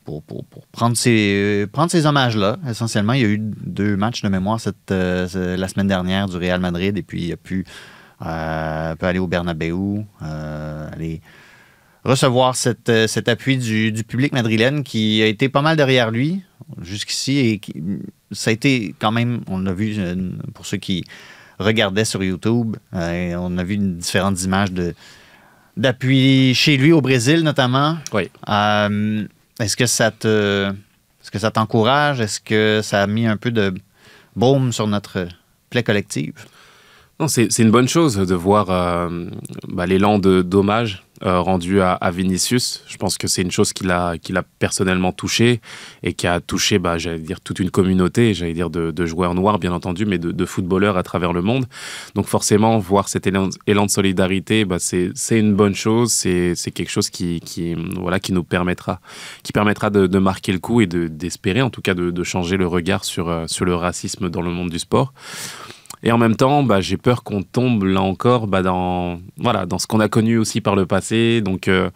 pour, pour- pour prendre ces, prendre ces hommages-là. Essentiellement, il y a eu deux matchs de mémoire cette, euh, la semaine dernière du Real Madrid et puis il a pu, euh, peut aller au Bernabeu, euh, aller recevoir cette, cet appui du, du public madrilène qui a été pas mal derrière lui jusqu'ici et qui- ça a été quand même, on l'a vu pour ceux qui regardaient sur YouTube, on a vu différentes images de d'appui chez lui au Brésil notamment. Oui. Est-ce que ça te est-ce que ça t'encourage? Est-ce que ça a mis un peu de baume sur notre plaie collective? Non, c'est une bonne chose de voir euh, bah, l'élan de d'hommage euh, rendu à, Vinicius. Je pense que c'est une chose qui l'a personnellement touché et qui a touché, bah, j'allais dire, toute une communauté, j'allais dire de, joueurs noirs, bien entendu, mais de, footballeurs à travers le monde. Donc forcément, voir cet élan, élan de solidarité, bah, c'est une bonne chose. C'est quelque chose qui, qui, voilà, qui nous permettra, qui permettra de, de marquer le coup et de- d'espérer, en tout cas, de, de changer le regard sur, euh, sur le racisme dans le monde du sport. Et en même temps, bah, j'ai peur qu'on tombe là encore bah, dans, voilà, dans ce qu'on a connu aussi par le passé. Donc, euh,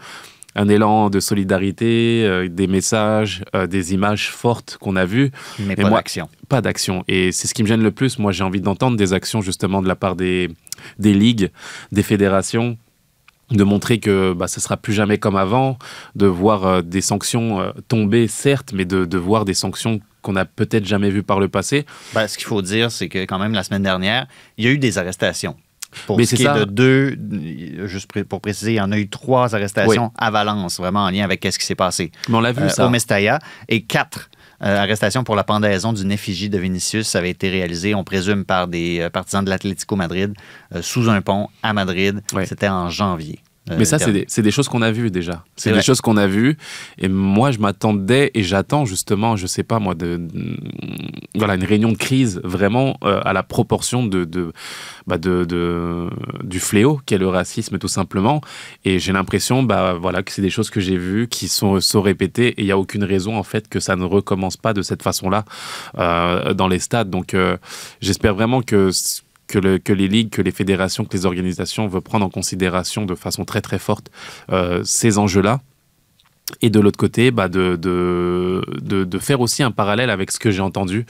un élan de solidarité, euh, des messages, euh, des images fortes qu'on a vues, Mais Et pas d'action. pas d'action. Et c'est ce qui me gêne le plus. Moi, j'ai envie d'entendre des actions justement de la part des, des ligues, des fédérations de montrer que bah, ce sera plus jamais comme avant, de voir euh, des sanctions euh, tomber, certes, mais de, de voir des sanctions qu'on a peut-être jamais vues par le passé. Ben, ce qu'il faut dire, c'est que quand même, la semaine dernière, il y a eu des arrestations. Pour Mais ce qui est ça. de deux, juste pour préciser, il y en a eu trois arrestations à Valence, vraiment en lien avec ce qui s'est passé Mais on l'a vu euh, ça. au Mestalla, et quatre euh, arrestations pour la pendaison d'une effigie de Vinicius. Ça avait été réalisé, on présume, par des euh, partisans de l'Atlético Madrid euh, sous un pont à Madrid. C'était en janvier. Euh, Mais ça, c'est des, choses qu'on a vues déjà. C'est des vrai. choses qu'on a vues. Et moi, je m'attendais et j'attends justement, je sais pas moi, de, de- voilà, une réunion de crise vraiment euh, à la proportion de, de, bah, de, de- du fléau qu'est le racisme tout simplement. Et j'ai l'impression, bah voilà, que c'est des choses que j'ai vues qui sont, sont répétées et il n'y a aucune raison en fait que ça ne recommence pas de cette façon-là euh, dans les stades. Donc, euh, j'espère vraiment que que, le- que les ligues, que les fédérations, que les organisations veulent prendre en considération de façon très très forte euh, ces enjeux-là. Et de l'autre côté, bah, de, de, de, de faire aussi un parallèle avec ce que j'ai entendu.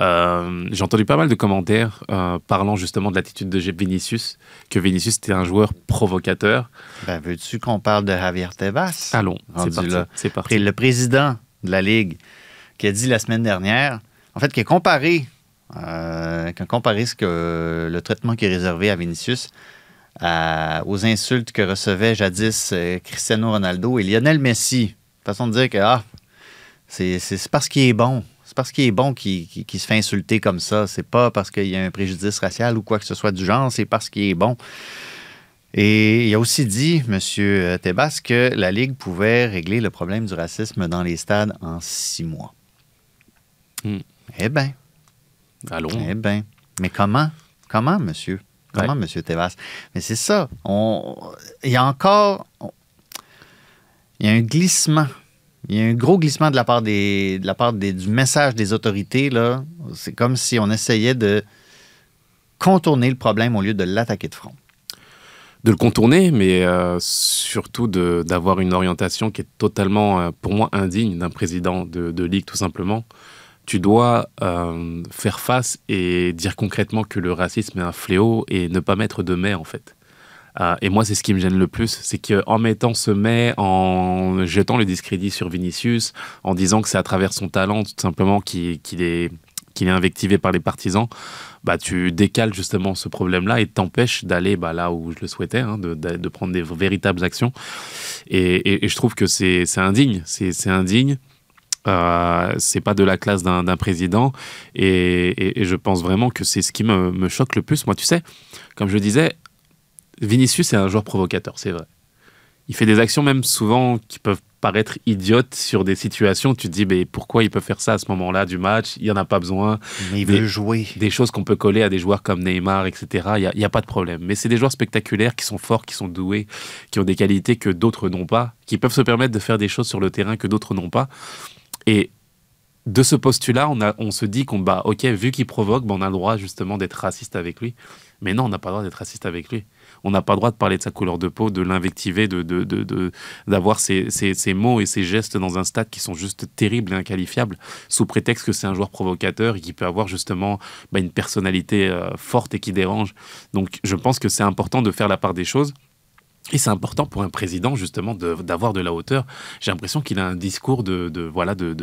Euh, j'ai entendu pas mal de commentaires euh, parlant justement de l'attitude de Vinicius, que Vinicius était un joueur provocateur. Ben, veux-tu qu'on parle de Javier Tebas? Allons, c'est parti. C'est parti. le président de la Ligue qui a dit la semaine dernière, en fait, qui a comparé, euh, a comparé ce que, le traitement qui est réservé à Vinicius à- aux insultes que recevait jadis euh, Cristiano Ronaldo et Lionel Messi. Façon de dire que ah, c'est parce qu'il est bon. C'est parce qu'il est bon qu'il se fait insulter comme ça. C'est pas parce qu'il y a un préjudice racial ou quoi que ce soit du genre, c'est parce qu'il est bon. Et il a aussi dit, M. Tebas, que la Ligue pouvait régler le problème du racisme dans les stades en six mois. Hmm. Eh bien, Allons. eh bien. Mais comment? Comment, monsieur? Comment, monsieur Tebas? Mais c'est ça. On... Il y a encore... il y a un glissement. Il y a un gros glissement de la part, des, de la part des- du message des autorités. là. C'est comme si on essayait de contourner le problème au lieu de l'attaquer de front. de le contourner, mais euh, surtout d'avoir une orientation qui est totalement, euh, pour moi, indigne d'un président de, de ligue, tout simplement. Tu dois euh, faire face et dire concrètement que le racisme est un fléau et ne pas mettre de mais, en fait. Euh, et moi, c'est ce qui me gêne le plus, c'est qu'en mettant ce mais, en jetant le discrédit sur Vinicius, en disant que c'est à travers son talent, tout simplement, qu'il est, est invectivé par les partisans, bah, tu décales justement ce problème-là et t'empêches d'aller bah, là où je le souhaitais, hein, de, de- prendre des véritables actions. Et, et- je trouve que c'est indigne. C'est indigne. Euh, c'est pas de la classe d'un président. Et, et- et je pense vraiment que c'est ce qui me, me choque le plus. Moi, tu sais, comme je disais, Vinicius est un joueur provocateur, c'est vrai. Il fait des actions même souvent qui peuvent paraître idiotes sur des situations. Tu te dis, mais pourquoi il peut faire ça à ce moment-là du match? Il n'y en a pas besoin Mais il Des- veut jouer. des choses qu'on peut coller à des joueurs comme Neymar, etc. Il n'y a, pas de problème. Mais c'est des joueurs spectaculaires qui sont forts, qui sont doués, qui ont des qualités que d'autres n'ont pas, qui peuvent se permettre de faire des choses sur le terrain que d'autres n'ont pas. Et de ce postulat, on, se dit qu'on, bah, ok, vu qu'il provoque, bah, on a le droit justement d'être raciste avec lui. Mais non, on n'a pas le droit d'être raciste avec lui. On n'a pas le droit de parler de sa couleur de peau, de l'invectiver, de, d'avoir ces mots et ces gestes dans un stade qui sont juste terribles et inqualifiables, sous prétexte que c'est un joueur provocateur et qui peut avoir justement bah, une personnalité euh, forte et qui dérange. Donc je pense que c'est important de faire la part des choses. Et c'est important pour un président justement d'avoir de, la hauteur. J'ai l'impression qu'il a un discours de, de voilà de,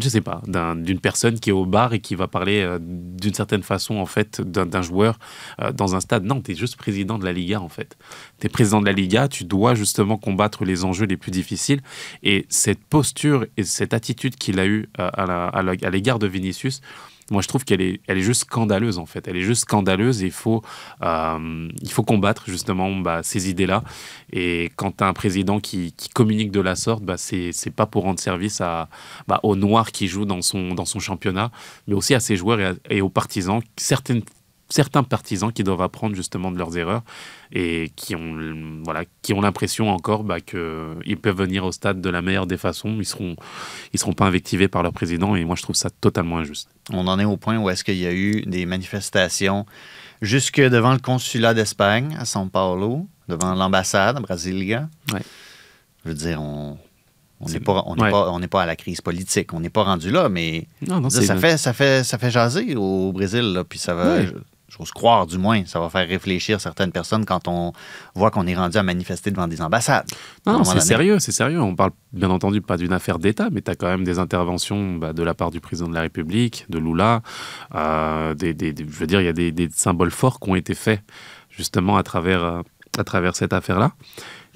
je sais pas d'un- d'une personne qui est au bar et qui va parler euh, d'une certaine façon en fait d'un joueur euh, dans un stade. Non, tu es juste président de la Liga en fait. Tu es président de la Liga, tu dois justement combattre les enjeux les plus difficiles. Et cette posture et cette attitude qu'il a eue euh, à l'égard de Vinicius, moi je trouve qu'elle est, elle est juste scandaleuse en fait. Elle est juste scandaleuse et il faut, euh, il faut combattre justement bah, ces idées-là. Et quand tu un président qui, qui communique de la sorte, bah, c'est pas pour rendre service à, bah, aux Noirs qui jouent dans son, dans son championnat, mais aussi à ses joueurs et, et aux partisans. Certaines certains partisans qui doivent apprendre justement de leurs erreurs et qui ont voilà qui ont l'impression encore bah, qu'ils peuvent venir au stade de la meilleure des façons ils seront ils seront pas invectivés par leur président et moi je trouve ça totalement injuste On en est au point où est-ce qu'il y a eu des manifestations jusque devant le consulat d'Espagne à São Paulo, devant l'ambassade à Brasilia. Ouais. Je veux dire, on on n'est pas, on ouais. pas, on pas à la crise politique. On n'est pas rendu là, mais non non ça, fait, ça, fait, ça fait jaser au Brésil. là, puis ça va, Ouais. J'ose croire du moins, ça va faire réfléchir certaines personnes quand on voit qu'on est rendu à manifester devant des ambassades. Non, c'est sérieux, c'est sérieux. On parle bien entendu pas d'une affaire d'État, mais tu as quand même des interventions bah, de la part du président de la République, de Lula. euh, des, des- des- je veux dire, il y a des, des symboles forts qui ont été faits justement à travers, euh, à travers cette affaire-là.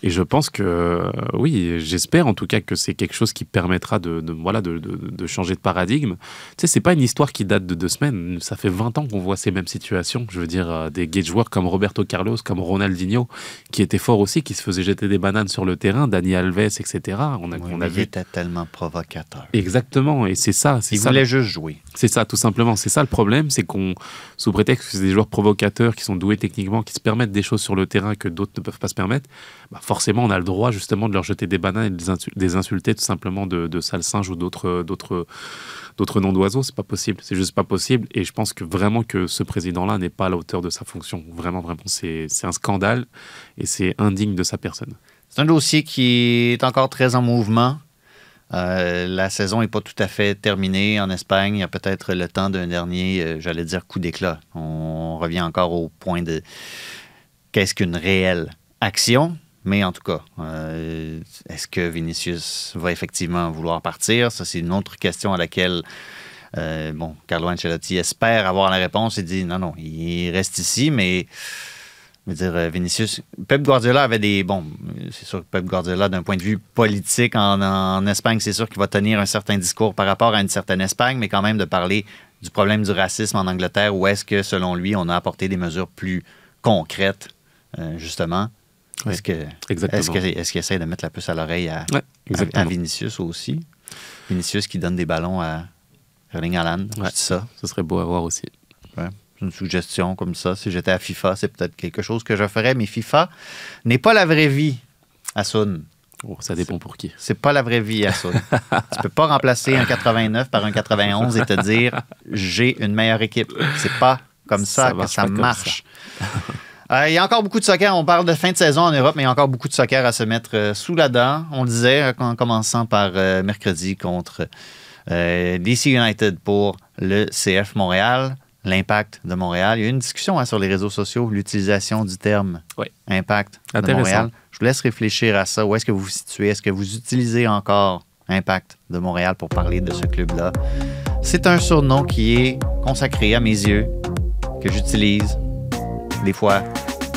Et je pense que, euh, oui, j'espère en tout cas que c'est quelque chose qui permettra de, de- voilà, de, de- de changer de paradigme. Tu sais, c'est pas une histoire qui date de deux semaines. Ça fait 20 ans qu'on voit ces mêmes situations. Je veux dire, euh, des gay joueurs comme Roberto Carlos, comme Ronaldinho, qui étaient forts aussi, qui se faisaient jeter des bananes sur le terrain, Dani Alves, etc. On a, Oui, on mais a il vu. était tellement provocateur. Exactement, et c'est ça. Il ça voulait juste jouer. c'est ça, tout simplement. C'est ça le problème, c'est qu'on, sous prétexte que c'est des joueurs provocateurs qui sont doués techniquement, qui se permettent des choses sur le terrain que d'autres ne peuvent pas se permettre, bah forcément, on a le droit justement de leur jeter des bananes et de les insulter tout simplement de, de singes ou d'autres, d'autres, d'autres noms d'oiseaux. C'est pas possible. C'est juste pas possible. Et je pense que vraiment que ce président-là n'est pas à la hauteur de sa fonction. Vraiment, vraiment, c'est, un scandale et c'est indigne de sa personne. C'est un dossier qui est encore très en mouvement. Euh, la saison n'est pas tout à fait terminée en Espagne. Il y a peut-être le temps d'un dernier, euh, j'allais dire, coup d'éclat. On revient encore au point de qu'est-ce qu'une réelle action? Mais en tout cas, euh, est-ce que Vinicius va effectivement vouloir partir? Ça, c'est une autre question à laquelle euh, bon, Carlo Ancelotti espère avoir la réponse. Il dit non, non, il reste ici, mais je veux dire, euh, Vinicius. Pep Guardiola avait des. Bon, c'est sûr que Pep Guardiola, d'un point de vue politique en, Espagne, c'est sûr qu'il va tenir un certain discours par rapport à une certaine Espagne, mais quand même de parler du problème du racisme en Angleterre, où est-ce que, selon lui, on a apporté des mesures plus concrètes, justement? Est-ce que, exactement. est-ce que- est-ce qu'il essaie de mettre la puce à l'oreille à, Ouais, à, exactement. à Vinicius aussi? Vinicius qui donne des ballons à Erling Haaland. Ouais. Je dis ça. Ce serait beau à voir aussi. Ouais. C'est une suggestion comme ça. Si j'étais à FIFA, c'est peut-être quelque chose que je ferais, mais FIFA n'est pas la vraie vie, Asun. Oh, ça dépend pour qui. C'est pas la vraie vie, Assoun. tu peux pas remplacer un 89 par un 91 et te dire j'ai une meilleure équipe. C'est pas comme ça, Ça que ça marche. Euh, il y a encore beaucoup de soccer. On parle de fin de saison en Europe, mais il y a encore beaucoup de soccer à se mettre euh, sous la dent. On le disait euh, en commençant par mercredi contre DC United pour le CF Montréal, l'impact de Montréal. Il y a eu une discussion hein, sur les réseaux sociaux, l'utilisation du terme Oui. impact de. Montréal. Je vous laisse réfléchir à ça. Où est-ce que vous vous situez? Est-ce que vous utilisez encore Impact de Montréal pour parler de ce club-là? C'est un surnom qui est consacré à mes yeux, que j'utilise des fois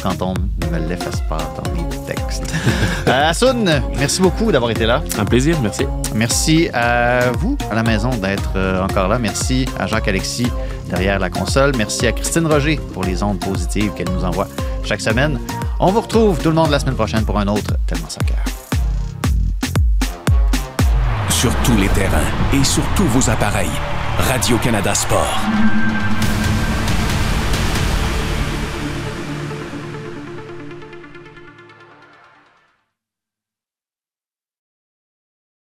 quand on ne me l'efface pas dans mes textes. Euh, Assoun, merci beaucoup d'avoir été là. Un plaisir, merci. Merci à vous à la maison d'être euh, encore là. Merci à Jacques-Alexis derrière la console. Merci à Christine Roger pour les ondes positives qu'elle nous envoie chaque semaine. On vous retrouve tout le monde la semaine prochaine pour un autre Tellement Soccer. Sur tous les terrains et sur tous vos appareils. Radio-Canada Sport.